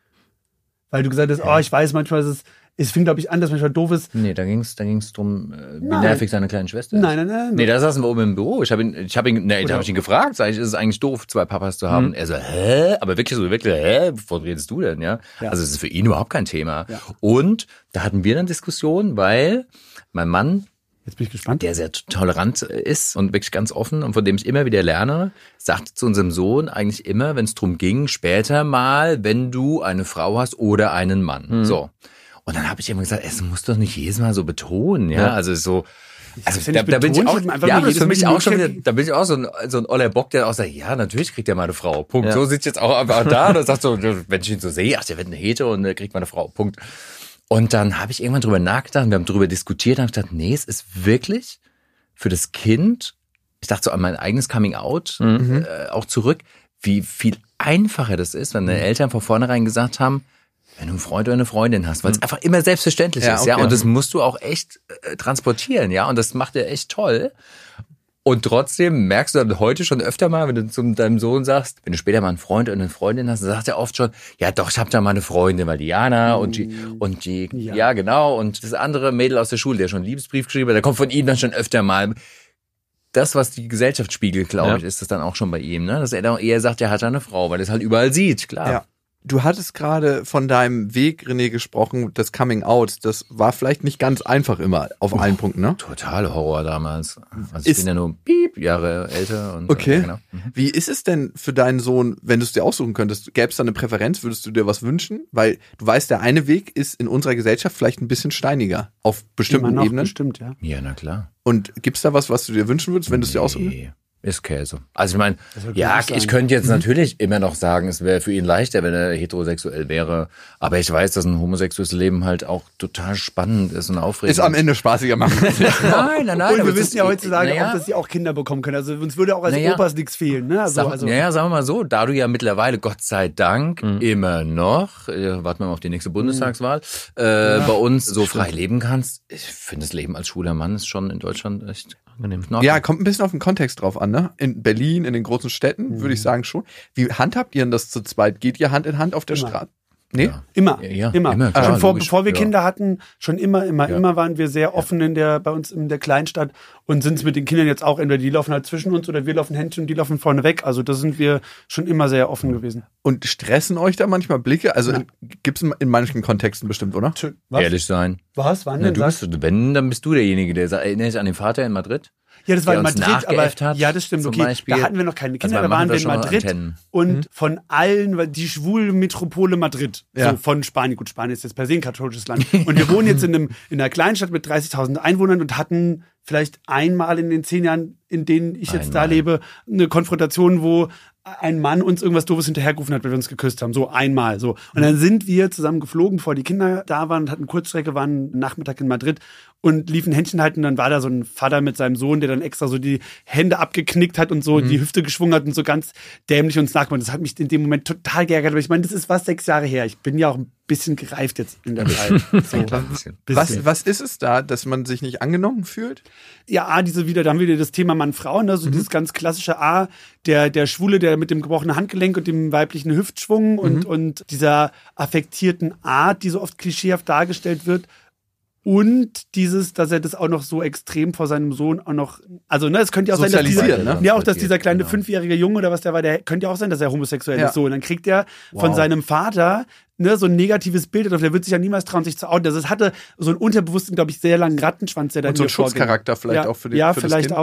Weil du gesagt hast, oh, ich weiß, manchmal ist es, es fing, glaube ich, an, dass manchmal doof ist. Nee, da ging's, da ging's drum, äh, wie Nein. nervig seine kleine Schwester ist. Nein, nein, nein. Nee, da saßen wir oben im Büro. Ich habe ihn, ich habe ihn, nee, da habe ich ihn gefragt. Sag ich, ist es eigentlich doof, zwei Papas zu haben? Er so, hä? Aber wirklich so, wirklich, hä? Wovon redest du denn, ja? Ja. Also es ist für ihn überhaupt kein Thema. Ja. Und da hatten wir dann Diskussion, weil mein Mann Jetzt bin ich gespannt. der sehr tolerant ist und wirklich ganz offen und von dem ich immer wieder lerne, sagte zu unserem Sohn eigentlich immer, wenn es drum ging, später mal, wenn du eine Frau hast oder einen Mann. So. Und dann habe ich immer gesagt, es muss doch nicht jedes Mal so betonen, ja, Ja. also so. Also da, da bin ich auch, ich ja, für mich auch schon wieder, da bin ich auch so ein, so ein Oller Bock, der auch sagt, ja, natürlich kriegt er mal eine Frau, Punkt. Ja. So sitzt jetzt auch einfach da und sagt so, wenn ich ihn so sehe, ach, der wird eine Hete und der kriegt mal eine Frau, Punkt. Und dann habe ich irgendwann drüber nachgedacht, und wir haben drüber diskutiert, und habe gedacht, nee, es ist wirklich für das Kind, ich dachte so an mein eigenes Coming Out Mhm. äh, auch zurück, wie viel einfacher das ist, wenn Mhm. deine Eltern von vornherein gesagt haben, wenn du einen Freund oder eine Freundin hast, weil es einfach immer selbstverständlich Ja, ist, ja, okay. und das musst du auch echt äh, transportieren, ja, und das macht er echt toll. Und trotzdem merkst du dann heute schon öfter mal, wenn du zu deinem Sohn sagst, wenn du später mal einen Freund oder eine Freundin hast, dann sagt er oft schon, ja doch, ich habe da mal eine Freundin, weil Diana und die, und die, ja. genau, und das andere Mädel aus der Schule, der schon einen Liebesbrief geschrieben hat, der kommt von ihm dann schon öfter mal. Das, was die Gesellschaft spiegelt, glaube Ja. ich, ist das dann auch schon bei ihm, ne? Dass er dann eher sagt, er hat da eine Frau, weil er es halt überall sieht, klar. Ja. Du hattest gerade von deinem Weg, René, gesprochen, das Coming Out. Das war vielleicht nicht ganz einfach immer auf allen Punkten, ne? Total Horror damals. Also ich Ist- bin ja nur piep Jahre älter und Okay. Äh, genau. Mhm. Wie ist es denn für deinen Sohn, wenn du es dir aussuchen könntest? Gäbe es da eine Präferenz? Würdest du dir was wünschen? Weil du weißt, der eine Weg ist in unserer Gesellschaft vielleicht ein bisschen steiniger auf Immer bestimmten noch Ebenen. bestimmt, ja. Ja, na klar. Und gibt's da was, was du dir wünschen würdest, wenn du es dir aussuchen Nee, ist Käse. Also ich meine, ja, ich könnte jetzt natürlich immer noch sagen, es wäre für ihn leichter, wenn er heterosexuell wäre. Aber ich weiß, dass ein homosexuelles Leben halt auch total spannend ist und aufregend. Ist am Ende spaßiger machen. *laughs* Nein, nein, nein. Und wir wissen ja heutzutage naja, auch, dass sie auch Kinder bekommen können. Also uns würde auch als Naja. Opas nichts fehlen. Ne? Also, Sag, also, naja, sagen wir mal so, da du ja mittlerweile, Gott sei Dank, Mhm. immer noch, äh, warten wir mal auf die nächste Bundestagswahl, äh, bei uns so frei leben kannst, ich finde das Leben als schwuler Mann ist schon in Deutschland echt Angenehm. Ja, kommt ein bisschen auf den Kontext drauf an, ne? In Berlin, in den großen Städten, würde ich sagen schon. Wie handhabt ihr denn das zu zweit? Geht ihr Hand in Hand auf der. Straße? Nee? Ja. Immer, Ja, ja, immer. immer, klar, schon vor, logisch. bevor wir Ja. Kinder hatten, schon immer, immer, Ja. immer waren wir sehr offen in der, bei uns in der Kleinstadt und sind es mit den Kindern jetzt auch, entweder die laufen halt zwischen uns oder wir laufen Händchen und die laufen vorne weg. Also da sind wir schon immer sehr offen gewesen. Und stressen euch da manchmal Blicke? Also in, gibt's in, in manchen Kontexten bestimmt, oder? Was? Ehrlich sein. Was? Wann Na, denn? du bist, wenn, dann bist du derjenige, der sagt, erinnerst dich an den Vater in Madrid? Ja, das war in Madrid, aber hat, ja, das stimmt. Okay, Beispiel. da hatten wir noch keine Kinder, Also da waren wir in da Madrid Antennen. und von allen, die schwule Metropole Madrid, Ja. so von Spanien. Gut, Spanien ist jetzt per se ein katholisches Land. Und wir wohnen jetzt in einem in einer Kleinstadt mit 30.000 Einwohnern und hatten vielleicht einmal in den zehn Jahren, in denen ich jetzt da Einmal. lebe, eine Konfrontation, wo ein Mann uns irgendwas Doofes hinterhergerufen hat, weil wir uns geküsst haben. So einmal. So. Und dann sind wir zusammen geflogen, bevor die Kinder da waren und hatten Kurzstrecke, waren Nachmittag in Madrid und liefen Händchen halten. Und dann war da so ein Vater mit seinem Sohn, der dann extra so die Hände abgeknickt hat und so die Hüfte geschwungen hat und so ganz dämlich uns nachgemacht. Das hat mich in dem Moment total geärgert. Aber ich meine, das ist was sechs Jahre her. Ich bin ja auch ein bisschen gereift jetzt in der *laughs* Zeit. So. Ein bisschen. Was, was ist es da, dass man sich nicht angenommen fühlt? Ja, A, diese wieder, da haben wir wieder das Thema Mann-Frau, ne? so dieses ganz klassische A, der, der Schwule, der mit dem gebrochenen Handgelenk und dem weiblichen Hüftschwung und, und dieser affektierten Art, die so oft klischeehaft dargestellt wird. Und dieses, dass er das auch noch so extrem vor seinem Sohn auch noch, also ne, es könnte ja auch sein, dass dieser, ne? ja auch, dass dieser kleine Genau. fünfjährige Junge oder was der war, der könnte ja auch sein, dass er homosexuell Ja. ist. So, und dann kriegt er von Wow. seinem Vater ne, so ein negatives Bild drauf. Der wird sich ja niemals trauen, sich zu outen. Also es hatte so einen unterbewussten, glaube ich, sehr langen Rattenschwanz, der da Und so in ein mir vorging. Schutzcharakter vielleicht ja, auch für den Ja, für vielleicht kind?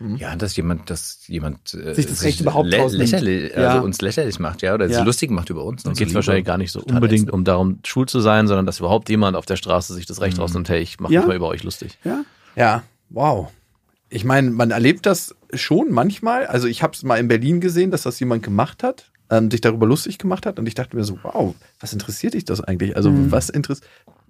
Auch. Ja, dass jemand, dass jemand äh, Sich das Recht überhaupt rausnimmt. lächerlich, Ja. also uns lächerlich macht, ja, oder Ja. sich lustig macht über uns. Dann geht es wahrscheinlich gar nicht so unbedingt ätzend. um darum, schwul zu sein, sondern dass überhaupt jemand auf der Straße sich das Recht rausnimmt, hey, ich mache Ja. mich mal über euch lustig. Ja. Ja, wow. Ich meine, man erlebt das schon manchmal. Also ich habe es mal in Berlin gesehen, dass das jemand gemacht hat, ähm, sich darüber lustig gemacht hat. Und ich dachte mir so, wow, was interessiert dich das eigentlich? Also was interess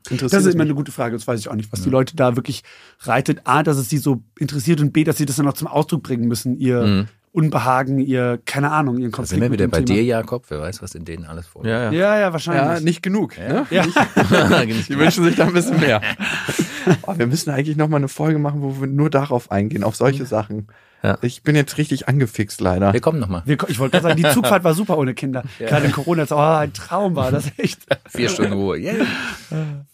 interessiert Das ist immer eine gute Frage, das weiß ich auch nicht, was die Leute da wirklich reitet. A, dass es sie so interessiert und B, dass sie das dann noch zum Ausdruck bringen müssen, ihr Unbehagen, ihr, keine Ahnung, ihren Da Konflikt. sind wir wieder bei Thema. dir, Jakob. Wer weiß, was in denen alles vorgeht. Ja, ja. Ja, ja, Ja, wahrscheinlich. nicht genug. Ne? Ja. *laughs* Die wünschen sich da ein bisschen mehr. *laughs* Oh, wir müssen eigentlich noch mal eine Folge machen, wo wir nur darauf eingehen, auf solche Sachen. Ja. Ich bin jetzt richtig angefixt, leider. Wir kommen nochmal. Ich wollte gerade sagen, die Zugfahrt war super ohne Kinder. Gerade in Corona, oh, ein Traum war das echt. Vier Stunden Ruhe. Yeah.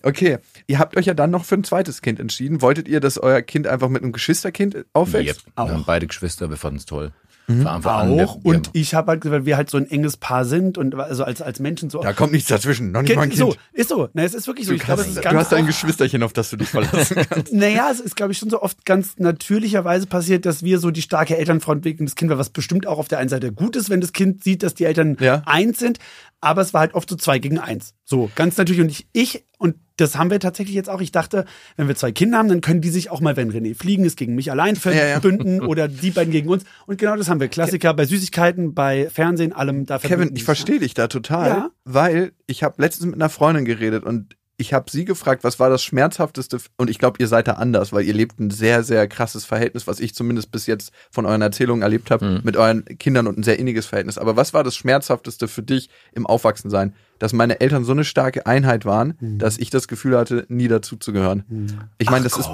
Okay, ihr habt euch ja dann noch für ein zweites Kind entschieden. Wolltet ihr, dass euer Kind einfach mit einem Geschwisterkind aufwächst? Yep. Wir haben beide Geschwister, wir fanden es toll. Von Anfang an. Auch. wir- Und ich habe halt, weil wir halt so ein enges Paar sind und also als, als Menschen so. Da kommt nichts dazwischen, noch nicht mal ein Kind. so, ist so. Na, es ist wirklich so. Du, Ich glaube, es ist du ganz hast ein Geschwisterchen, auf das du dich verlassen *laughs* kannst. Naja, es ist, glaube ich, schon so oft ganz natürlicherweise passiert, dass wir so die starke Elternfront wegen des Kindes, was bestimmt auch auf der einen Seite gut ist, wenn das Kind sieht, dass die Eltern Ja. eins sind. Aber es war halt oft so zwei gegen eins. So, ganz natürlich. Und ich, ich, und das haben wir tatsächlich jetzt auch. Ich dachte, wenn wir zwei Kinder haben, dann können die sich auch mal, wenn René fliegen ist, gegen mich allein Ja, ja. verbünden *laughs* oder die beiden gegen uns. Und genau das haben wir. Klassiker bei Süßigkeiten, bei Fernsehen, allem. Da Kevin, verbünden ich sich, verstehe dich da total, Ja. weil ich habe letztens mit einer Freundin geredet und ich habe sie gefragt, was war das schmerzhafteste und ich glaube, ihr seid da anders, weil ihr lebt ein sehr sehr krasses Verhältnis, was ich zumindest bis jetzt von euren Erzählungen erlebt habe mit euren Kindern und ein sehr inniges Verhältnis. Aber was war das schmerzhafteste für dich im Aufwachsensein, dass meine Eltern so eine starke Einheit waren, Mhm. dass ich das Gefühl hatte, nie dazu zu gehören. Ich meine, das ist,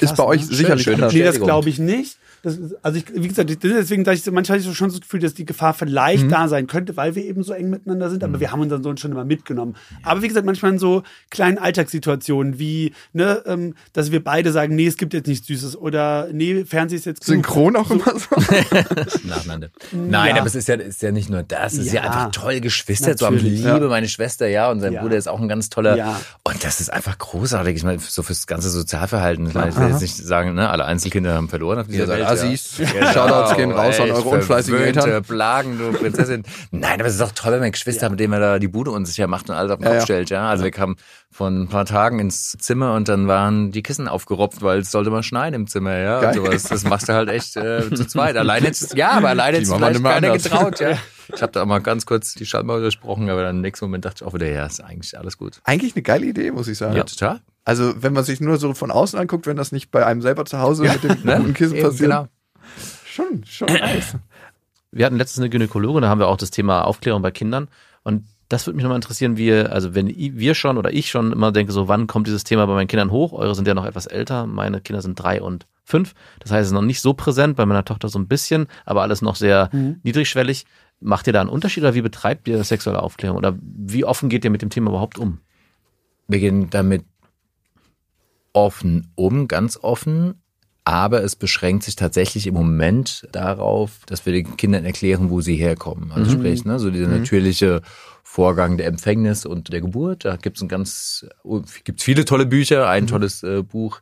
ist bei euch ne? sicherlich Schön, schön. anders. Nee, das glaube ich nicht. Das also ich, wie gesagt, deswegen sage ich, manchmal habe ich so schon das Gefühl, dass die Gefahr vielleicht da sein könnte, weil wir eben so eng miteinander sind, aber wir haben unseren Sohn schon immer mitgenommen. Aber wie gesagt, manchmal in so kleinen Alltagssituationen wie, ne, ähm, dass wir beide sagen, nee, es gibt jetzt nichts Süßes oder nee, Fernseh ist jetzt genug. Synchron auch immer so. *laughs* Nacheinander. Nein, Ja. aber es ist ja, ist ja nicht nur das, es ist ja Ja. einfach toll, Geschwister zu haben. Liebe Ja. Meine Schwester, ja, und sein Ja. Bruder ist auch ein ganz toller. Ja. Und das ist einfach großartig. Ich meine, so fürs ganze Sozialverhalten. Ich meine, Ich will jetzt nicht sagen, ne, alle Einzelkinder haben verloren auf dieser Welt. Assis. Ja. Shoutouts gehen raus an echt eure unfleißigen Eltern. Plagen, du Prinzessin. Nein, aber es ist doch toll, wenn man Geschwister hat, mit denen man da die Bude unsicher macht und alles auf den Ja, Kopf ja. stellt, ja. Also wir kamen von ein paar Tagen ins Zimmer und dann waren die Kissen aufgeropft, weil es sollte mal schneien im Zimmer, ja. Geil. Und sowas. Das machst du halt echt äh, zu zweit. Alleine hättest *laughs* ja, aber alleine hättest wir vielleicht keiner anders. getraut, ja. *laughs* Ich habe da mal ganz kurz die Schallmauer durchbrochen, aber dann im nächsten Moment dachte ich auch wieder, ja, ist eigentlich alles gut. Eigentlich eine geile Idee, muss ich sagen. Ja, total. Also, wenn man sich nur so von außen anguckt, wenn das nicht bei einem selber zu Hause mit dem *laughs* guten Kissen Eben, passiert. genau. Schon, schon nice. Wir hatten letztens eine Gynäkologin, da haben wir auch das Thema Aufklärung bei Kindern. Und das würde mich nochmal interessieren, wie, also wenn wir schon oder ich schon immer denke, so wann kommt dieses Thema bei meinen Kindern hoch? Eure sind ja noch etwas älter, meine Kinder sind drei und fünf. Das heißt, es ist noch nicht so präsent, bei meiner Tochter so ein bisschen, aber alles noch sehr niedrigschwellig. Macht ihr da einen Unterschied oder wie betreibt ihr sexuelle Aufklärung? Oder wie offen geht ihr mit dem Thema überhaupt um? Wir gehen damit offen um, ganz offen. Aber es beschränkt sich tatsächlich im Moment darauf, dass wir den Kindern erklären, wo sie herkommen. Also sprich, ne, so dieser natürliche Vorgang der Empfängnis und der Geburt. Da gibt's ein ganz, gibt's viele tolle Bücher. Ein tolles äh, Buch,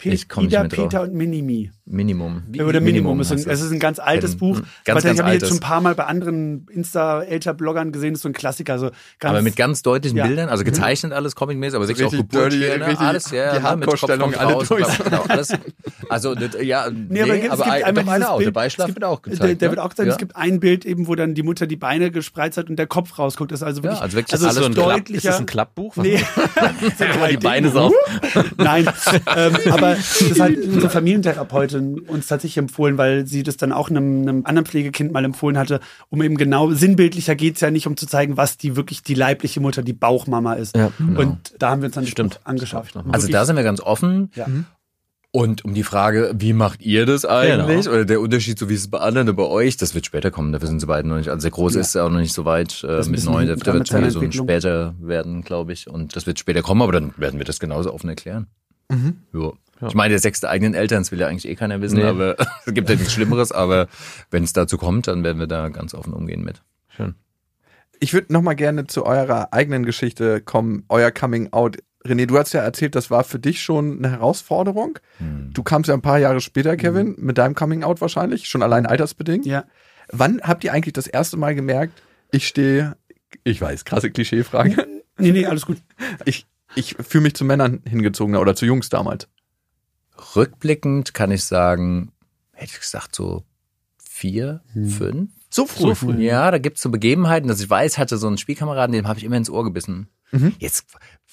Pe Ich komm nicht mehr drauf. Peter und Minimi. Minimum. Oder Minimum. ist ein, es ist ein ganz altes Ein- Buch. aber ganz, das ganz habe ich jetzt altes. schon ein paar Mal bei anderen Insta-Älter-Bloggern gesehen. Das ist so ein Klassiker. Also ganz, Aber mit ganz deutlichen Ja. Bildern, also gezeichnet alles, comicmäßig, aber wirklich auch Richtig dirty, Geburtssterne, richtig alles, ja, die ne, mit Hardcore-Stellung alle raus, durch. Genau, alles. Also, ja, nee, Nee, aber es aber gibt ein- einmal doch einer auch. Bild, Der Beischlaf es gibt- wird auch Der, gezeigt. der ne? wird auch gezeigt. Ja. Es gibt ein Bild eben, wo dann die Mutter die Beine gespreizt hat und der Kopf rausguckt. Das ist also wirklich, also wirklich also alles es so ist ein deutlicher. Ist das ein Klappbuch? Nee. *laughs* Die Beine auf. Nein, ähm, aber das hat *laughs* unsere Familientherapeutin uns tatsächlich empfohlen, weil sie das dann auch einem, einem anderen Pflegekind mal empfohlen hatte, um eben genau, sinnbildlicher geht's ja nicht, um zu zeigen, was die wirklich die leibliche Mutter, die Bauchmama ist. Ja, genau. Und da haben wir uns dann das Stimmt. Angeschafft. Also da sind wir ganz offen. Ja. Und um die Frage, wie macht ihr das eigentlich? Genau. Oder der Unterschied, so wie es bei anderen und bei euch, das wird später kommen. Dafür sind sie beide noch nicht. Also der Große Ja. ist auch noch nicht so weit äh, mit neun. Der, wird schon so ein später werden, glaube ich. Und das wird später kommen, aber dann werden wir das genauso offen erklären. Ja. Ich meine, der sechste eigenen Eltern, das will ja eigentlich eh keiner wissen, Nee. aber *laughs* es gibt ja nichts Schlimmeres. Aber wenn es dazu kommt, dann werden wir da ganz offen umgehen mit. Schön. Ich würde noch mal gerne zu eurer eigenen Geschichte kommen, euer Coming Out. René, du hast ja erzählt, das war für dich schon eine Herausforderung. Du kamst ja ein paar Jahre später, Kevin, mit deinem Coming Out wahrscheinlich, schon allein altersbedingt. Ja. Wann habt ihr eigentlich das erste Mal gemerkt, ich stehe, ich weiß, krasse Klischeefrage, Nee, nee, alles gut. ich, ich fühle mich zu Männern hingezogener oder zu Jungs damals. Rückblickend kann ich sagen, hätte ich gesagt, so vier, fünf. So früh. Ja, da gibt's so Begebenheiten, dass ich weiß, hatte so einen Spielkameraden, dem habe ich immer ins Ohr gebissen. Jetzt,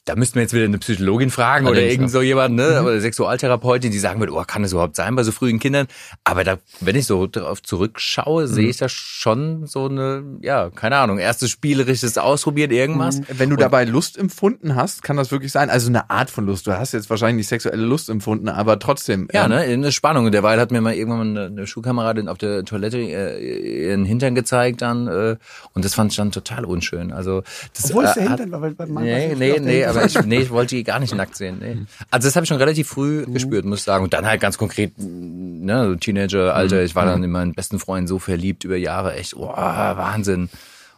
da müssten wir jetzt wieder eine Psychologin fragen oder Allerdings, irgend so jemand, ne, oder Sexualtherapeutin, die sagen würde, oh, kann das überhaupt sein bei so frühen Kindern? Aber da, wenn ich so darauf zurückschaue, sehe ich da schon so eine, ja, keine Ahnung, erstes spielerisches Ausprobieren, irgendwas. Wenn du dabei Lust empfunden hast, kann das wirklich sein. Also eine Art von Lust. Du hast jetzt wahrscheinlich nicht sexuelle Lust empfunden, aber trotzdem. Ja, ähm, ne, eine Spannung. Und derweil hat mir mal irgendwann mal eine, eine Schulkameradin auf der Toilette äh, ihren Hintern gezeigt dann äh, und das fand ich dann total unschön. Also das Obwohl es äh, der hat- Hintern war, weil Mann Nee, nee, der nee. Aber ich, nee, ich wollte die gar nicht nackt sehen. Nee. Also das habe ich schon relativ früh Mhm. gespürt, muss ich sagen. Und dann halt ganz konkret ne, so Teenager-Alter, ich war dann in meinen besten Freund so verliebt über Jahre, echt, oh, Wahnsinn.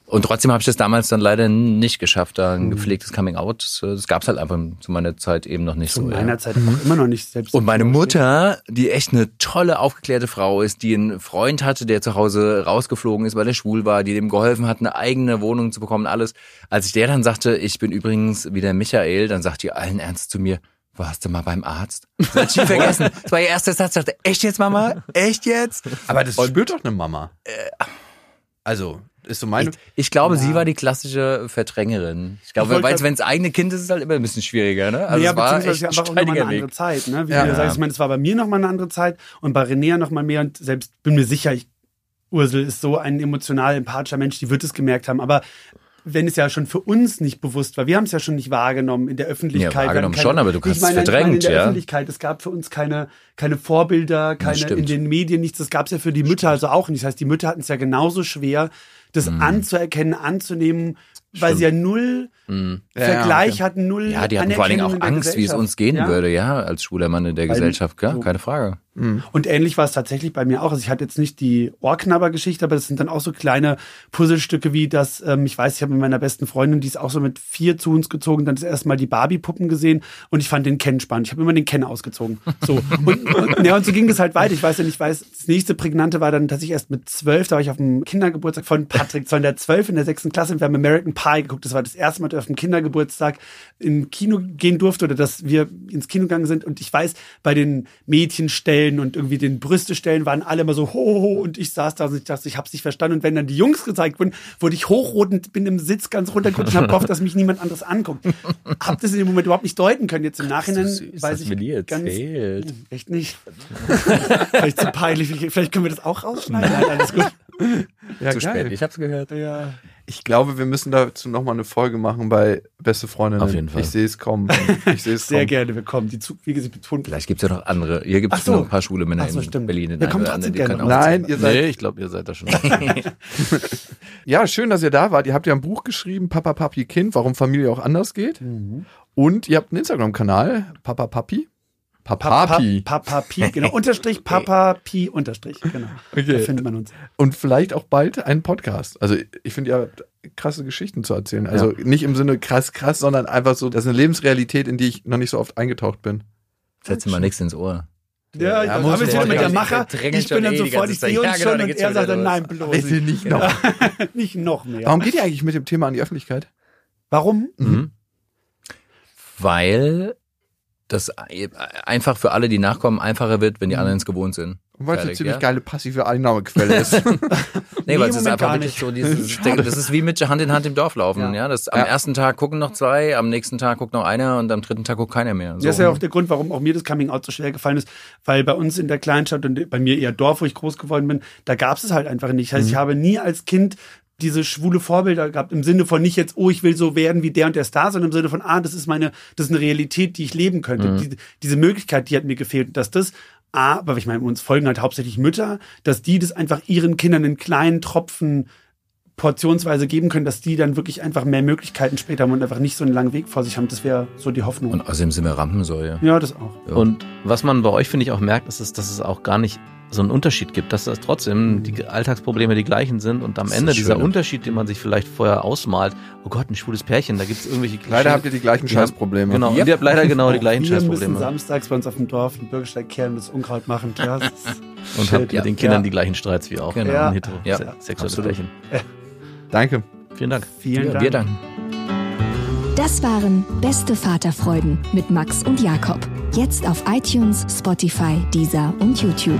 Und trotzdem habe ich das damals dann leider nicht geschafft, da ein gepflegtes Coming Out. Das, gab es halt einfach zu meiner Zeit eben noch nicht Zu so. meiner ja. Zeit auch immer noch nicht selbst. Und meine Mutter, die echt eine tolle, aufgeklärte Frau ist, die einen Freund hatte, der zu Hause rausgeflogen ist, weil er schwul war, die dem geholfen hat, eine eigene Wohnung zu bekommen, alles. Als ich der dann sagte, ich bin übrigens wieder Michael, dann sagt die allen Ernst zu mir, warst du mal beim Arzt? Das hat sie *laughs* vergessen. Das war ihr erster Satz. Ich dachte, echt jetzt, Mama? Echt jetzt? Aber das spürt doch eine Mama. Also, ist so meine. Ich, ich glaube, sie war die klassische Verdrängerin. Ich glaube, weil wenn es eigene Kind ist, ist es halt immer ein bisschen schwieriger, ne? Also ja, es war beziehungsweise ein einfach auch nochmal eine andere. Zeit. Ne? Wie Ja. du sagst, ich meine, es war bei mir nochmal eine andere Zeit und bei René nochmal mehr und selbst bin mir sicher, ich, Ursel ist so ein emotional empathischer Mensch, die wird es gemerkt haben. Aber wenn es ja schon für uns nicht bewusst war, wir haben es ja schon nicht wahrgenommen in der Öffentlichkeit. Ja, wahrgenommen hatten schon, aber du ich es meine, meine, in verdrängt, der ja. Öffentlichkeit, es gab für uns keine, keine Vorbilder, keine in den Medien nichts. Das gab es ja für die Mütter also auch nicht. Das heißt, die Mütter hatten es ja genauso schwer, das Mhm. anzuerkennen, anzunehmen, weil sie ja null Ja, ja, Vergleich okay. hatten, null Ja, die hatten vor allen Dingen auch Angst, wie es uns gehen Ja? würde, ja, als schwuler Mann in der Gesellschaft, ja, so. keine Frage. Und ähnlich war es tatsächlich bei mir auch. Also ich hatte jetzt nicht die Ohrknabber-Geschichte, aber das sind dann auch so kleine Puzzlestücke wie das, ähm, ich weiß, ich habe mit meiner besten Freundin, die ist auch so mit vier zu uns gezogen, dann das erste Mal die Barbie-Puppen gesehen und ich fand den Ken spannend. Ich habe immer den Ken ausgezogen. So. Und, und, ja, und so ging das halt weiter. Ich weiß ja nicht, ich weiß, das nächste Prägnante war dann tatsächlich erst mit zwölf, da war ich auf dem Kindergeburtstag von Patrick, zwar in der zwölf, in der sechsten Klasse, und wir haben American Pie geguckt. Das war das erste Mal, dass ich auf dem Kindergeburtstag im Kino gehen durfte oder dass wir ins Kino gegangen sind. Und ich weiß, bei den Mädchenstellen und irgendwie den Brüstestellen waren alle immer so ho, ho, ho und ich saß da und ich dachte, ich hab's nicht verstanden. Und wenn dann die Jungs gezeigt wurden, wurde ich hochrot und bin im Sitz ganz runtergeguckt und hab gehofft, dass mich niemand anderes anguckt. *laughs* Hab das in dem Moment überhaupt nicht deuten können. Jetzt im Nachhinein süß, weiß ich mir ganz, erzählt. Echt nicht. *laughs* Vielleicht zu peinlich. Vielleicht können wir das auch rausschneiden. Nein, alles gut. *laughs* Ja, Zu spät, ich hab's gehört. Ja. Ich glaube, wir müssen dazu nochmal eine Folge machen bei Beste Freundinnen. Auf jeden Fall. Ich sehe es kommen. Ich sehe es *laughs* Sehr kommen. gerne willkommen. Die Zug, wie gesagt, betont. Vielleicht gibt's ja noch andere. Hier gibt's so. noch ein paar schwule Männer Ach so, in stimmt. Berlin. in Wir ein kommen oder trotzdem andere, die gerne Nein, ihr seid. Nee, ich glaube, ihr seid da schon. *laughs* Ja, schön, dass ihr da wart. Ihr habt ja ein Buch geschrieben, Papa, Papi, Kind, warum Familie auch anders geht. Mhm. Und ihr habt einen Instagram-Kanal, Papa, Papi. Papapi. Papa Pi, genau. Unterstrich, *laughs* Papa Pi, Unterstrich, genau. Okay. Da findet man uns. Und vielleicht auch bald einen Podcast. Also ich finde, ihr habt krasse Geschichten zu erzählen. Also nicht im Sinne krass, krass, sondern einfach so, das ist eine Lebensrealität, in die ich noch nicht so oft eingetaucht bin. Setz dir mal nichts ins Ohr. Ja, ich Ja, ja, muss man wieder mit der Macher. Ich bin dann eh sofort, ich sehe uns Ja, genau, schon da und er sagt dann, nein, bloß Bitte nicht. nicht noch. *laughs* Nicht noch mehr. Warum geht ihr eigentlich mit dem Thema an die Öffentlichkeit? Warum? Mhm. Weil das einfach für alle, die nachkommen, einfacher wird, wenn die anderen es gewohnt sind. Und weil es eine ziemlich ja? geile passive Einnahmequelle ist. *laughs* Nee, Nee, weil es ist einfach nicht. so dieses, *laughs* das ist wie mit Hand in Hand im Dorf laufen, ja. Ja. Das, am Ja. ersten Tag gucken noch zwei, am nächsten Tag guckt noch einer und am dritten Tag guckt keiner mehr. So. Das ist ja auch der Grund, warum auch mir das Coming Out so schwer gefallen ist, weil bei uns in der Kleinstadt und bei mir eher Dorf, wo ich groß geworden bin, da gab es es halt einfach nicht. Das heißt, ich habe nie als Kind diese schwule Vorbilder gehabt, im Sinne von nicht jetzt, oh, ich will so werden wie der und der Star, sondern im Sinne von, ah, das ist meine, das ist eine Realität, die ich leben könnte. Die, diese Möglichkeit, die hat mir gefehlt. Dass das, ah, aber ich meine, uns folgen halt hauptsächlich Mütter, dass die das einfach ihren Kindern in kleinen Tropfen portionsweise geben können, dass die dann wirklich einfach mehr Möglichkeiten später haben und einfach nicht so einen langen Weg vor sich haben. Das wäre so die Hoffnung. Und außerdem sind wir Rampensäue. ja, das auch. Ja. Und was man bei euch, finde ich, auch merkt, ist, dass es auch gar nicht so einen Unterschied gibt, dass das trotzdem die Alltagsprobleme die gleichen sind und am Das Ende dieser. Unterschied, den man sich vielleicht vorher ausmalt, oh Gott, ein schwules Pärchen, da gibt es irgendwelche Klischees. Leider habt ihr die gleichen Scheißprobleme. Genau, Yep. und ihr habt leider genau die gleichen wir müssen Scheißprobleme. samstags bei uns auf dem Dorf den Bürgersteig kehren und das Unkraut machen. Ja, das Und habt ihr ja. den Kindern Ja. die gleichen Streits wie auch Genau. Ja. hetero Ja, se- sexuelle absolut. Pärchen. *laughs* Danke. Vielen Dank. Vielen Ja, Dank. wir danken. Das waren Beste Vaterfreuden mit Max und Jakob. Jetzt auf iTunes, Spotify, Deezer und YouTube.